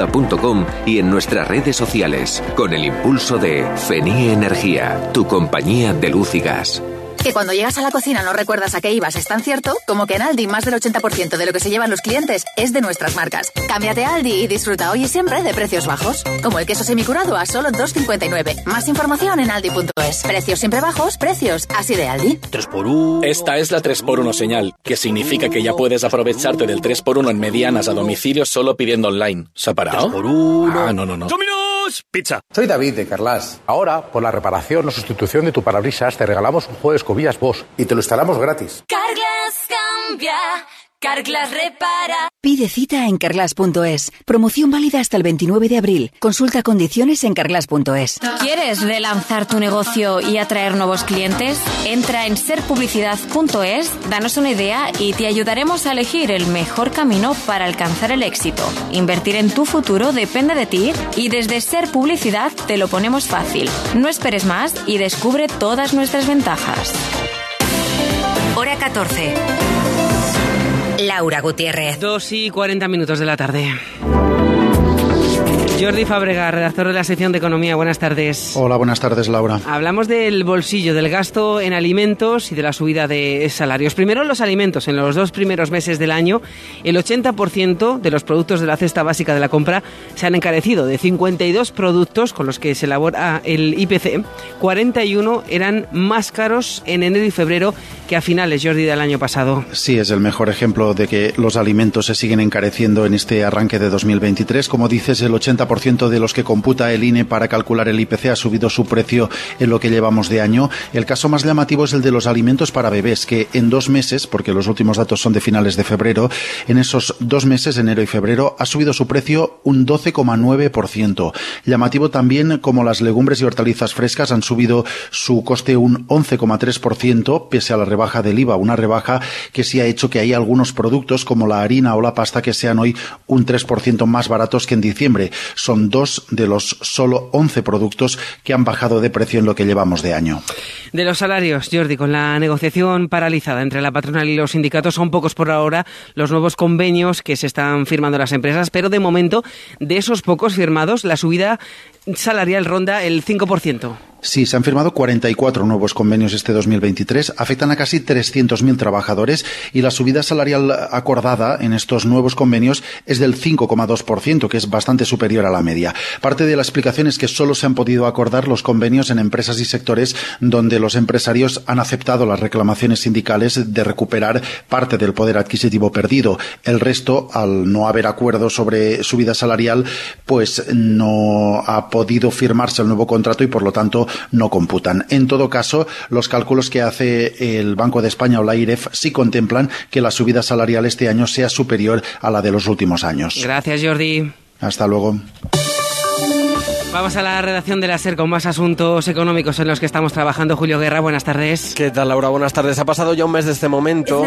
y en nuestras redes sociales, con el impulso de FENIE Energía, tu compañía de luz y gas. Que cuando llegas a la cocina no recuerdas a qué ibas es tan cierto como que en Aldi más del 80% de lo que se llevan los clientes es de nuestras marcas. Cámbiate a Aldi y disfruta hoy y siempre de precios bajos. Como el queso semicurado a solo 2,59. Más información en aldi.es. Precios siempre bajos, precios así de Aldi. 3x1. Esta es la 3x1 señal, que significa que ya puedes aprovecharte del 3x1 en medianas a domicilio solo pidiendo online. ¿Se ha parado? 3x1. Ah, no, no, no. Pizza. Soy David de Carlas. Ahora, por la reparación o sustitución de tu parabrisas, te regalamos un juego de escobillas Bosch y te lo instalamos gratis. Carglass cambia. Carglass repara. Pide cita en carglass.es. Promoción válida hasta el 29 de abril. Consulta condiciones en carglass.es. ¿Quieres relanzar tu negocio y atraer nuevos clientes? Entra en serpublicidad.es, danos una idea y te ayudaremos a elegir el mejor camino para alcanzar el éxito. Invertir en tu futuro depende de ti y desde Ser Publicidad te lo ponemos fácil. No esperes más y descubre todas nuestras ventajas. Hora 14. Laura Gutiérrez. 2 y 40 minutos de la tarde. Jordi Fábrega, redactor de la sección de Economía. Buenas tardes. Hola, buenas tardes, Laura. Hablamos del bolsillo, del gasto en alimentos y de la subida de salarios. Primero, los alimentos. En los dos primeros meses del año, el 80% de los productos de la cesta básica de la compra se han encarecido. De 52 productos con los que se elabora el IPC, 41 eran más caros en enero y febrero que a finales, Jordi, del año pasado. Sí, es el mejor ejemplo de que los alimentos se siguen encareciendo en este arranque de 2023. Como dices, el 80% de los que computa el INE para calcular el IPC ha subido su precio en lo que llevamos de año. El caso más llamativo es el de los alimentos para bebés, que en dos meses, porque los últimos datos son de finales de febrero, en esos dos meses, enero y febrero, ha subido su precio un 12,9%. Llamativo también como las legumbres y hortalizas frescas han subido su coste un 11,3%, pese a la rebaja del IVA, una rebaja que sí ha hecho que hay algunos productos como la harina o la pasta que sean hoy un 3% más baratos que en diciembre son dos de los solo 11 productos que han bajado de precio en lo que llevamos de año. De los salarios, Jordi, con la negociación paralizada entre la patronal y los sindicatos, son pocos por ahora los nuevos convenios que se están firmando las empresas, pero de momento, de esos pocos firmados, la subida salarial ronda el 5%. Sí, se han firmado 44 nuevos convenios este 2023, afectan a casi 300.000 trabajadores y la subida salarial acordada en estos nuevos convenios es del 5,2%, que es bastante superior a la media. Parte de la explicación es que solo se han podido acordar los convenios en empresas y sectores donde los empresarios han aceptado las reclamaciones sindicales de recuperar parte del poder adquisitivo perdido. El resto, al no haber acuerdo sobre subida salarial, pues no ha podido firmarse el nuevo contrato y por lo tanto no computan. En todo caso, los cálculos que hace el Banco de España o la IREF sí contemplan que la subida salarial este año sea superior a la de los últimos años. Gracias, Jordi. Hasta luego. Vamos a la redacción de la SER con más asuntos económicos en los que estamos trabajando. Julio Guerra, buenas tardes. ¿Qué tal, Laura? Buenas tardes. Ha pasado ya un mes de este momento.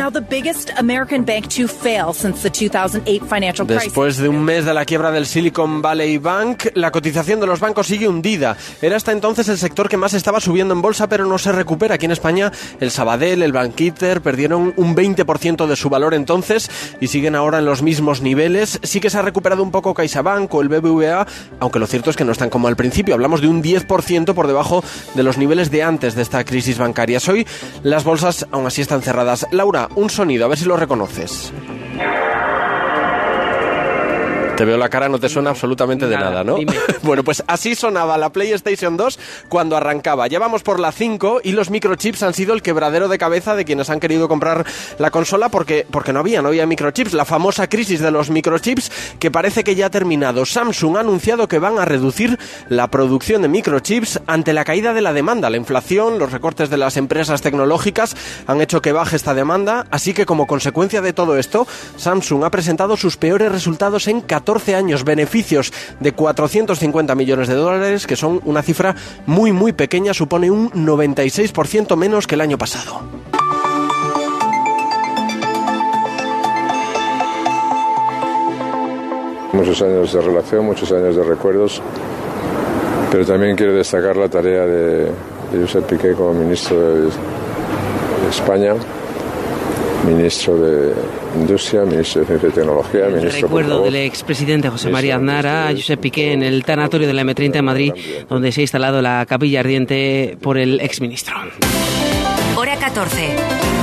Después de un mes de la quiebra del Silicon Valley Bank, la cotización de los bancos sigue hundida. Era hasta entonces el sector que más estaba subiendo en bolsa, pero no se recupera. Aquí en España, el Sabadell, el Banquiter perdieron un 20% de su valor entonces y siguen ahora en los mismos niveles. Sí que se ha recuperado un poco CaixaBank o el BBVA, aunque lo cierto es que no están como al principio. Hablamos de un 10% por debajo de los niveles de antes de esta crisis bancaria. Hoy las bolsas aún así están cerradas. Laura, un sonido, a ver si lo reconoces. Te veo la cara, no te suena absolutamente de nada, ¿no? bueno, pues así sonaba la PlayStation 2 cuando arrancaba. Ya vamos por la 5 y los microchips han sido el quebradero de cabeza de quienes han querido comprar la consola porque, porque no había, no había microchips. La famosa crisis de los microchips que parece que ya ha terminado. Samsung ha anunciado que van a reducir la producción de microchips ante la caída de la demanda. La inflación, los recortes de las empresas tecnológicas han hecho que baje esta demanda, así que como consecuencia de todo esto, Samsung ha presentado sus peores resultados en 14 años, beneficios de 450 millones de dólares, que son una cifra muy muy pequeña, supone un 96% menos que el año pasado. Muchos años de relación, muchos años de recuerdos, pero también quiero destacar la tarea de, Josep Piqué como ministro de, de España, ministro de Industria, ministro de Ciencia y Tecnología, ministro Recuerdo del expresidente José María Aznar a Josep Piqué en el tanatorio de la M30 en Madrid, donde se ha instalado la capilla ardiente por el exministro. hora 14.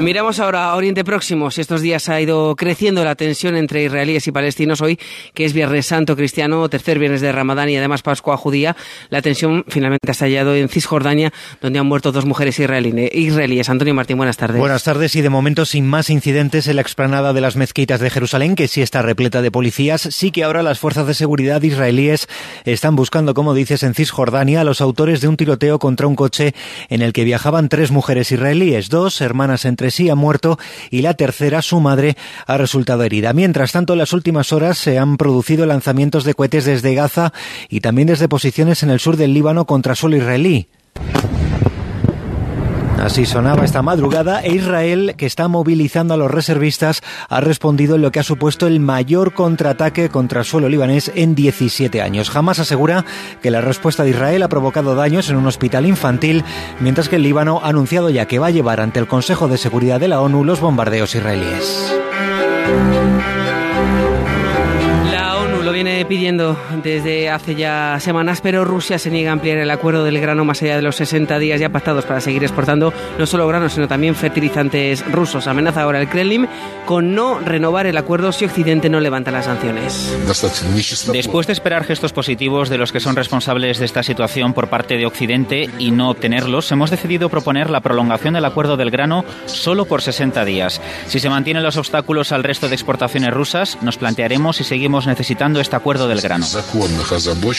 Miramos ahora a Oriente Próximo. Estos días ha ido creciendo la tensión entre israelíes y palestinos, hoy, que es Viernes Santo cristiano, tercer viernes de Ramadán y además Pascua judía, la tensión finalmente ha estallado en Cisjordania, donde han muerto dos mujeres israelíes. Antonio Martín, buenas tardes. Buenas tardes y de momento sin más incidentes en la explanada de las mezquitas de Jerusalén, que sí está repleta de policías. Sí que ahora las fuerzas de seguridad israelíes están buscando, como dices, en Cisjordania a los autores de un tiroteo contra un coche en el que viajaban tres mujeres israelíes, dos hermanas entre sí ha muerto y la tercera, su madre, ha resultado herida. Mientras tanto, en las últimas horas se han producido lanzamientos de cohetes desde Gaza y también desde posiciones en el sur del Líbano contra suelo israelí. Así sonaba esta madrugada e Israel, que está movilizando a los reservistas, ha respondido en lo que ha supuesto el mayor contraataque contra el suelo libanés en 17 años. Jamás asegura que la respuesta de Israel ha provocado daños en un hospital infantil, mientras que el Líbano ha anunciado ya que va a llevar ante el Consejo de Seguridad de la ONU los bombardeos israelíes. Viene pidiendo desde hace ya semanas, pero Rusia se niega a ampliar el acuerdo del grano más allá de los 60 días ya pactados para seguir exportando no solo granos, sino también fertilizantes rusos. Amenaza ahora el Kremlin con no renovar el acuerdo si Occidente no levanta las sanciones. Después de esperar gestos positivos de los que son responsables de esta situación por parte de Occidente y no obtenerlos, hemos decidido proponer la prolongación del acuerdo del grano solo por 60 días. Si se mantienen los obstáculos al resto de exportaciones rusas, nos plantearemos si seguimos necesitando este acuerdo del grano.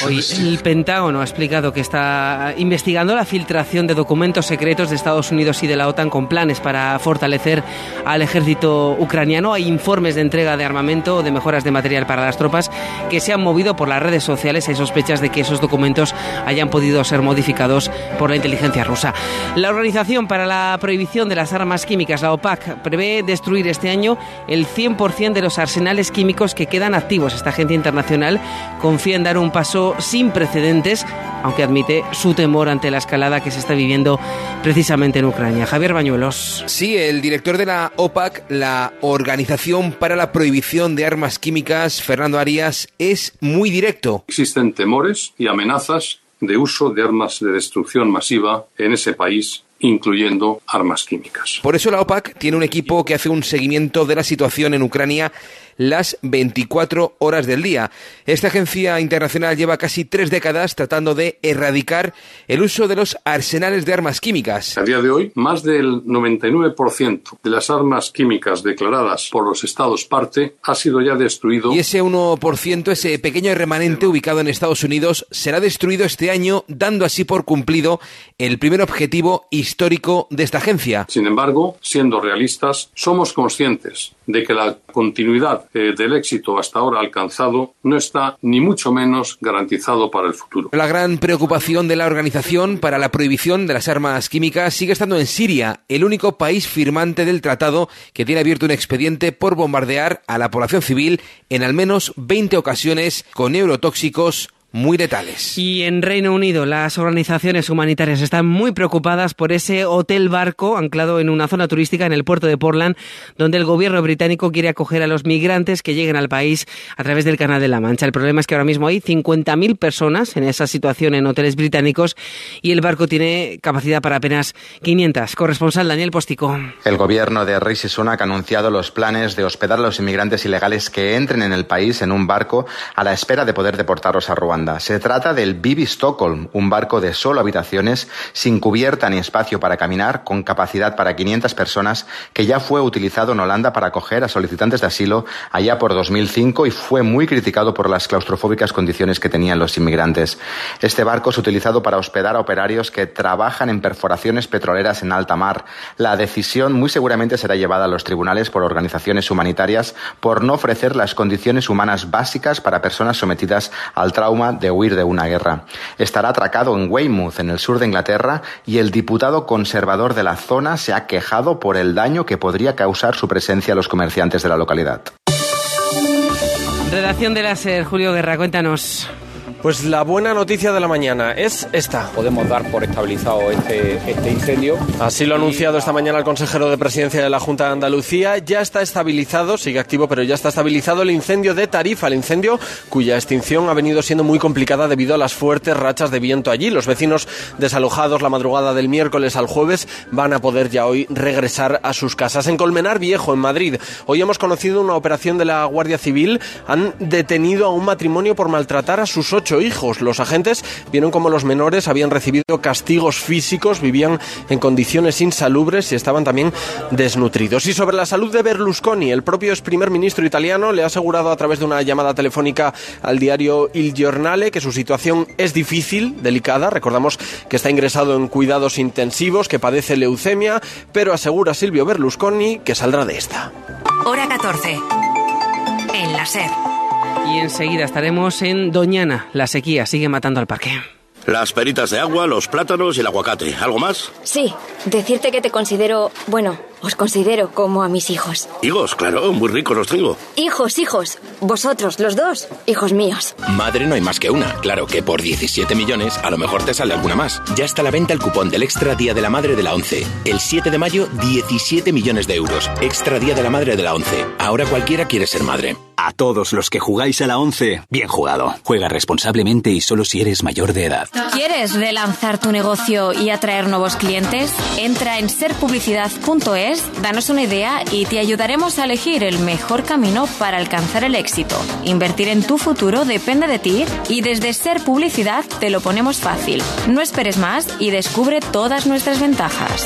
Hoy el Pentágono ha explicado que está investigando la filtración de documentos secretos de Estados Unidos y de la OTAN con planes para fortalecer al ejército ucraniano. Hay informes de entrega de armamento o de mejoras de material para las tropas que se han movido por las redes sociales. Hay sospechas de que esos documentos hayan podido ser modificados por la inteligencia rusa. La Organización para la Prohibición de las Armas Químicas, la OPAC, prevé destruir este año el 100% de los arsenales químicos que quedan activos. Esta agencia internacional Nacional confía en dar un paso sin precedentes, aunque admite su temor ante la escalada que se está viviendo precisamente en Ucrania. Javier Bañuelos. Sí, el director de la OPAC, la Organización para la Prohibición de Armas Químicas, Fernando Arias, es muy directo. Existen temores y amenazas de uso de armas de destrucción masiva en ese país incluyendo armas químicas. Por eso la OPAC tiene un equipo que hace un seguimiento de la situación en Ucrania las 24 horas del día. Esta agencia internacional lleva casi tres décadas tratando de erradicar el uso de los arsenales de armas químicas. A día de hoy, más del 99% de las armas químicas declaradas por los estados parte ha sido ya destruido. Y ese 1%, ese pequeño remanente ubicado en Estados Unidos, será destruido este año, dando así por cumplido el primer objetivo histórico de esta agencia. Sin embargo, siendo realistas, somos conscientes de que la continuidad del éxito hasta ahora alcanzado no está ni mucho menos garantizado para el futuro. La gran preocupación de la Organización para la Prohibición de las Armas Químicas sigue estando en Siria, el único país firmante del tratado que tiene abierto un expediente por bombardear a la población civil en al menos 20 ocasiones con neurotóxicos muy letales. Y en Reino Unido, las organizaciones humanitarias están muy preocupadas por ese hotel barco anclado en una zona turística en el puerto de Portland, donde el gobierno británico quiere acoger a los migrantes que lleguen al país a través del Canal de la Mancha. El problema es que ahora mismo hay 50.000 personas en esa situación en hoteles británicos y el barco tiene capacidad para apenas 500. Corresponsal Daniel Postico. El gobierno de Rishi Sunak ha anunciado los planes de hospedar a los inmigrantes ilegales que entren en el país en un barco a la espera de poder deportarlos a Ruanda. Se trata del Bibi Stockholm, un barco de solo habitaciones, sin cubierta ni espacio para caminar, con capacidad para 500 personas, que ya fue utilizado en Holanda para acoger a solicitantes de asilo allá por 2005 y fue muy criticado por las claustrofóbicas condiciones que tenían los inmigrantes. Este barco es utilizado para hospedar a operarios que trabajan en perforaciones petroleras en alta mar. La decisión muy seguramente será llevada a los tribunales por organizaciones humanitarias por no ofrecer las condiciones humanas básicas para personas sometidas al trauma de huir de una guerra. Estará atracado en Weymouth, en el sur de Inglaterra, y el diputado conservador de la zona se ha quejado por el daño que podría causar su presencia a los comerciantes de la localidad. Redacción de láser, Julio Guerra, cuéntanos. Pues la buena noticia de la mañana es esta. Podemos dar por estabilizado este, este incendio. Así lo ha anunciado esta mañana el consejero de presidencia de la Junta de Andalucía. Ya está estabilizado, sigue activo, pero ya está estabilizado el incendio de Tarifa, el incendio cuya extinción ha venido siendo muy complicada debido a las fuertes rachas de viento allí. Los vecinos desalojados la madrugada del miércoles al jueves van a poder ya hoy regresar a sus casas. En Colmenar Viejo, en Madrid, hoy hemos conocido una operación de la Guardia Civil. Han detenido a un matrimonio por maltratar a sus ocho hijos. Los agentes vieron como los menores habían recibido castigos físicos, vivían en condiciones insalubres y estaban también desnutridos. Y sobre la salud de Berlusconi, el propio ex primer ministro italiano le ha asegurado a través de una llamada telefónica al diario Il Giornale que su situación es difícil, delicada. Recordamos que está ingresado en cuidados intensivos, que padece leucemia, pero asegura Silvio Berlusconi que saldrá de esta. Hora 14. En la SER. Y enseguida estaremos en Doñana. La sequía sigue matando al parque. Las peritas de agua, los plátanos y el aguacate. ¿Algo más? Sí, decirte que te considero, bueno, os considero como a mis hijos. Higos, claro, muy ricos los tengo. Hijos, hijos. Vosotros, los dos, hijos míos. Madre no hay más que una. Claro que por 17 millones a lo mejor te sale alguna más. Ya está a la venta el cupón del Extra Día de la Madre de la ONCE. El 7 de mayo, 17 millones de euros. Extra Día de la Madre de la ONCE. Ahora cualquiera quiere ser madre. A todos los que jugáis a la 11, bien jugado. Juega responsablemente y solo si eres mayor de edad. ¿Quieres relanzar tu negocio y atraer nuevos clientes? Entra en serpublicidad.es, danos una idea y te ayudaremos a elegir el mejor camino para alcanzar el éxito. Invertir en tu futuro depende de ti y desde Ser Publicidad te lo ponemos fácil. No esperes más y descubre todas nuestras ventajas.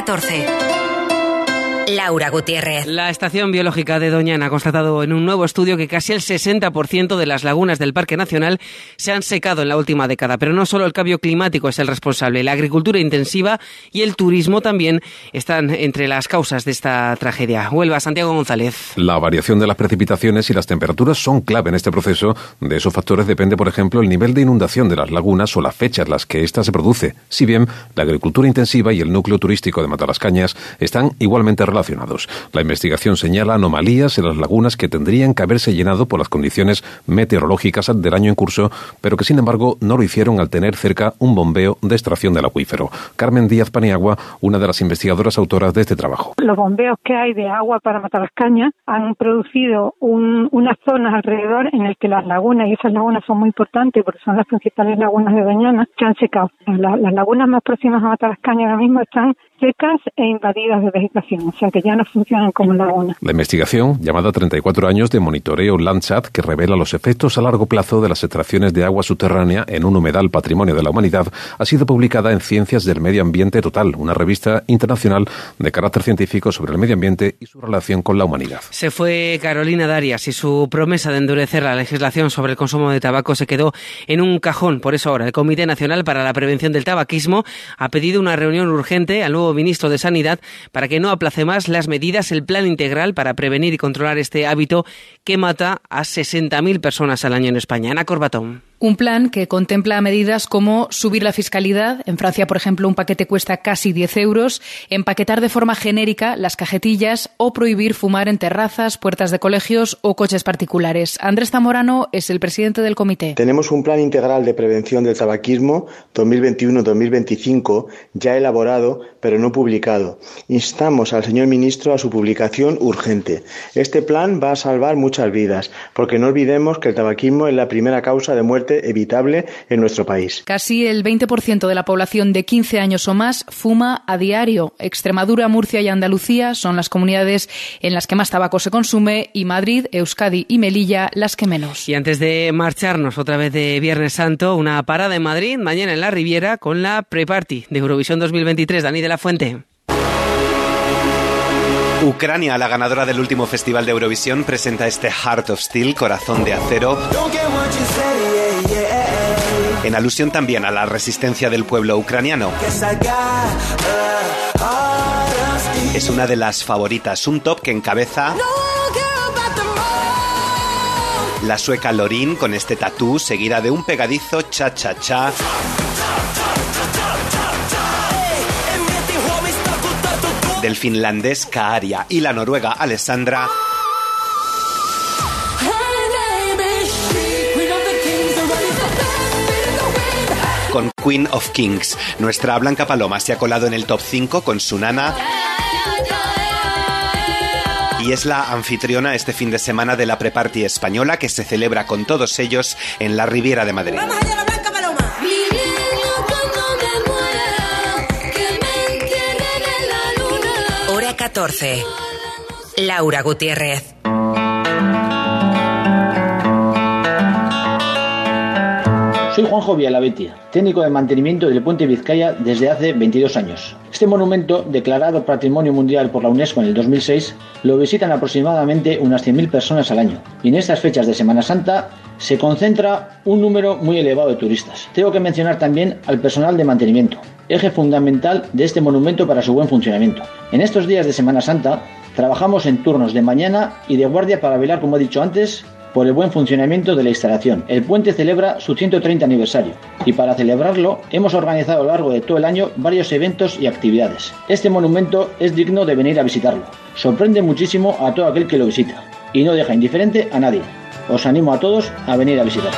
Hora 14. Laura Gutiérrez. La estación biológica de Doñana ha constatado en un nuevo estudio que casi el 60% de las lagunas del Parque Nacional se han secado en la última década. Pero no solo el cambio climático es el responsable, la agricultura intensiva y el turismo también están entre las causas de esta tragedia. Huelva, Santiago González. La variación de las precipitaciones y las temperaturas son clave en este proceso. De esos factores depende, por ejemplo, el nivel de inundación de las lagunas o la fecha en las que ésta se produce. Si bien la agricultura intensiva y el núcleo turístico de Matalascañas están igualmente relacionados. La investigación señala anomalías en las lagunas que tendrían que haberse llenado por las condiciones meteorológicas del año en curso, pero que sin embargo no lo hicieron al tener cerca un bombeo de extracción del acuífero. Carmen Díaz Paniagua, una de las investigadoras autoras de este trabajo. Los bombeos que hay de agua para matar han producido unas zonas alrededor en el que las lagunas, y esas lagunas son muy importantes porque son las principales lagunas de Doñana, se han secado. las lagunas más próximas a matar las cañas ahora mismo están secas e invadidas de vegetación, o sea que ya no funcionan como laguna. La investigación, llamada 34 años de monitoreo Landsat, que revela los efectos a largo plazo de las extracciones de agua subterránea en un humedal patrimonio de la humanidad, ha sido publicada en Ciencias del Medio Ambiente Total, una revista internacional de carácter científico sobre el medio ambiente y su relación con la humanidad. Se fue Carolina Darias y su promesa de endurecer la legislación sobre el consumo de tabaco se quedó en un cajón. Por eso ahora el Comité Nacional para la Prevención del Tabaquismo ha pedido una reunión urgente al nuevo ministro de Sanidad para que no aplace más las medidas, el plan integral para prevenir y controlar este hábito que mata a 60.000 personas al año en España. Ana Corbatón. Un plan que contempla medidas como subir la fiscalidad. En Francia, por ejemplo, un paquete cuesta casi 10 euros. Empaquetar de forma genérica las cajetillas o prohibir fumar en terrazas, puertas de colegios o coches particulares. Andrés Zamorano es el presidente del comité. Tenemos un plan integral de prevención del tabaquismo 2021-2025 ya elaborado, pero no publicado. Instamos al señor ministro a su publicación urgente. Este plan va a salvar muchas vidas, porque no olvidemos que el tabaquismo es la primera causa de muerte evitable en nuestro país. Casi el 20% de la población de 15 años o más fuma a diario. Extremadura, Murcia y Andalucía son las comunidades en las que más tabaco se consume y Madrid, Euskadi y Melilla las que menos. Y antes de marcharnos otra vez de Viernes Santo, una parada en Madrid, mañana en la Riviera con la pre-party de Eurovisión 2023. Dani de la Fuente. Ucrania, la ganadora del último festival de Eurovisión, presenta este Heart of Steel, corazón de acero, en alusión también a la resistencia del pueblo ucraniano. Es una de las favoritas, un top que encabeza la sueca Lorin con este tatú, seguida de un pegadizo cha-cha-cha. Del finlandés Kaaria y la noruega Alessandra. Con Queen of Kings. Nuestra Blanca Paloma se ha colado en el top 5 con su nana y es la anfitriona este fin de semana de la Preparty española que se celebra con todos ellos en la Riviera de Madrid. Hora 14. Laura Gutiérrez. Soy Juanjo Villavetia, técnico de mantenimiento del puente Vizcaya desde hace 22 años. Este monumento, declarado Patrimonio Mundial por la UNESCO en el 2006, lo visitan aproximadamente unas 100.000 personas al año. Y en estas fechas de Semana Santa se concentra un número muy elevado de turistas. Tengo que mencionar también al personal de mantenimiento, eje fundamental de este monumento para su buen funcionamiento. En estos días de Semana Santa trabajamos en turnos de mañana y de guardia para velar, como he dicho antes, por el buen funcionamiento de la instalación. El puente celebra su 130 aniversario y para celebrarlo hemos organizado a lo largo de todo el año varios eventos y actividades. Este monumento es digno de venir a visitarlo. Sorprende muchísimo a todo aquel que lo visita y no deja indiferente a nadie. Os animo a todos a venir a visitar.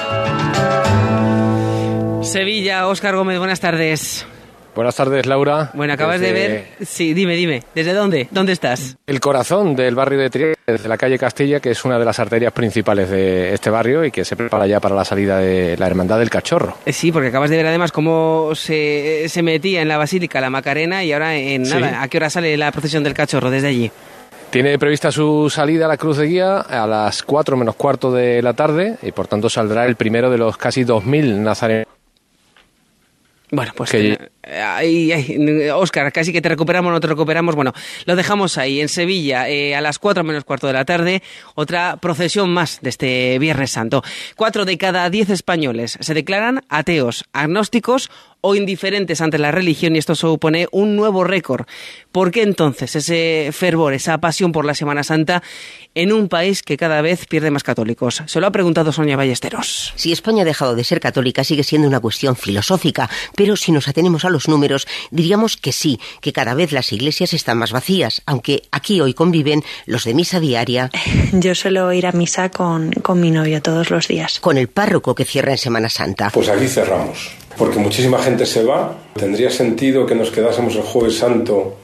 Sevilla, Óscar Gómez, buenas tardes. Buenas tardes, Laura. Bueno, acabas de ver. Sí, dime, dime. ¿Desde dónde? ¿Dónde estás? El corazón del barrio de Trieste, desde la calle Castilla, que es una de las arterias principales de este barrio y que se prepara ya para la salida de la Hermandad del Cachorro. Eh, Sí, porque acabas de ver además cómo se, se metía en la Basílica la Macarena y ahora en Sí. nada. ¿A qué hora sale la procesión del Cachorro desde allí? Tiene prevista su salida a la Cruz de Guía a las 4 menos cuarto de la tarde y por tanto saldrá el primero de los casi 2.000 nazarenos. Bueno, pues Que- ay, ay, Óscar, casi que te recuperamos, no te recuperamos. Bueno, lo dejamos ahí, en Sevilla, eh, a las cuatro menos cuarto de la tarde, otra procesión más de este Viernes Santo. Cuatro de cada diez españoles se declaran ateos, agnósticos o indiferentes ante la religión y esto supone un nuevo récord. ¿Por qué entonces ese fervor, esa pasión por la Semana Santa en un país que cada vez pierde más católicos? Se lo ha preguntado Sonia Ballesteros. Si España ha dejado de ser católica sigue siendo una cuestión filosófica, pero si nos atenemos a los números, diríamos que sí, que cada vez las iglesias están más vacías, aunque aquí hoy conviven los de misa diaria. Yo suelo ir a misa con, con mi novio todos los días. Con el párroco que cierra en Semana Santa. Pues aquí cerramos, porque muchísima gente se va. Tendría sentido que nos quedásemos el jueves santo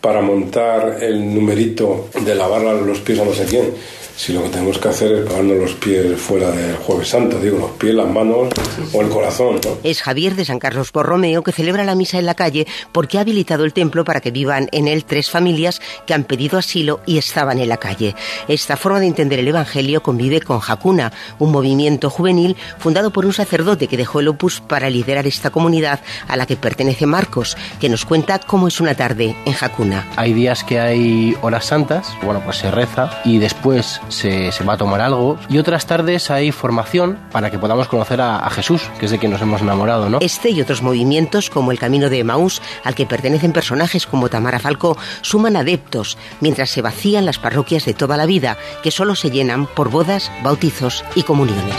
para montar el numerito de lavar los pies a no sé quién. Si lo que tenemos que hacer es lavarnos los pies fuera del jueves santo, digo, los pies, las manos o el corazón, ¿no? Es Javier de San Carlos Borromeo que celebra la misa en la calle porque ha habilitado el templo para que vivan en él tres familias que han pedido asilo y estaban en la calle. Esta forma de entender el Evangelio convive con Hakuna, un movimiento juvenil fundado por un sacerdote que dejó el opus para liderar esta comunidad a la que pertenece Marcos, que nos cuenta cómo es una tarde en Hakuna. Hay días que hay horas santas, bueno, pues se reza y después se, se va a tomar algo. Y otras tardes hay formación para que podamos conocer a, a Jesús, que es de quien nos hemos enamorado, ¿no? Este y otros movimientos, como el Camino de Emaús, al que pertenecen personajes como Tamara Falcó, suman adeptos, mientras se vacían las parroquias de toda la vida, que solo se llenan por bodas, bautizos y comuniones.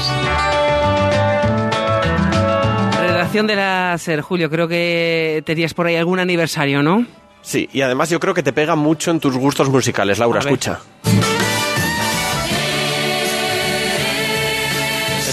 Redacción de la SER, Julio, creo que tenías por ahí algún aniversario, ¿no? Sí, y además yo creo que te pega mucho en tus gustos musicales, Laura, escucha.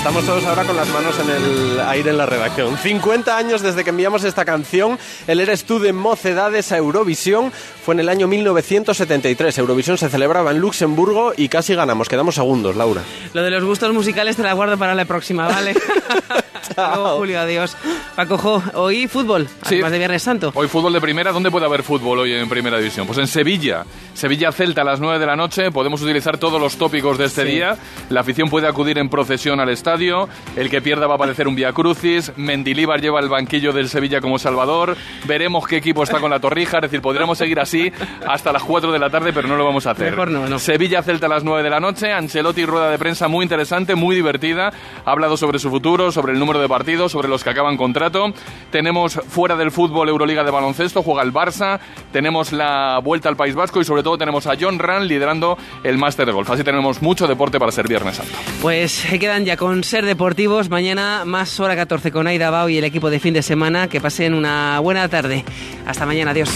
Estamos todos ahora con las manos en el aire en la redacción. 50 años desde que enviamos esta canción, el Eres tú de Mocedades a Eurovisión, fue en el año 1973. Eurovisión se celebraba en Luxemburgo y casi ganamos, quedamos segundos, Laura. Lo de los gustos musicales te la guardo para la próxima, ¿vale? Chao. Julio, adiós. Paco, hoy fútbol, además de Viernes Santo. Hoy fútbol de primera, ¿dónde puede haber fútbol hoy en primera división? Pues en Sevilla. Sevilla-Celta a las 9 de la noche. Podemos utilizar todos los tópicos de este día. La afición puede acudir en procesión al estadio. El que pierda va a aparecer un Via Crucis. Mendilíbar lleva el banquillo del Sevilla como Salvador. Veremos qué equipo está con la Torrija. Es decir, podríamos seguir así hasta las 4 de la tarde, pero no lo vamos a hacer. Mejor no, no. Sevilla-Celta a las 9 de la noche. Ancelotti rueda de prensa muy interesante, muy divertida. Ha hablado sobre su futuro, sobre el número de partidos, sobre los que acaban contrato. Tenemos fuera del fútbol Euroliga de baloncesto, juega el Barça. Tenemos la vuelta al País Vasco y sobre todo tenemos a John Rand liderando el máster de golf. Así tenemos mucho deporte para ser Viernes Santo. Pues se quedan ya con Ser Deportivos. Mañana más hora 14 con Aida Bao y el equipo de fin de semana. Que pasen una buena tarde. Hasta mañana. Adiós.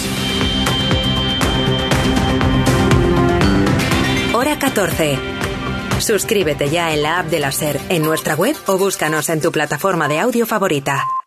Hora 14. Suscríbete ya en la app de la SER, en nuestra web o búscanos en tu plataforma de audio favorita.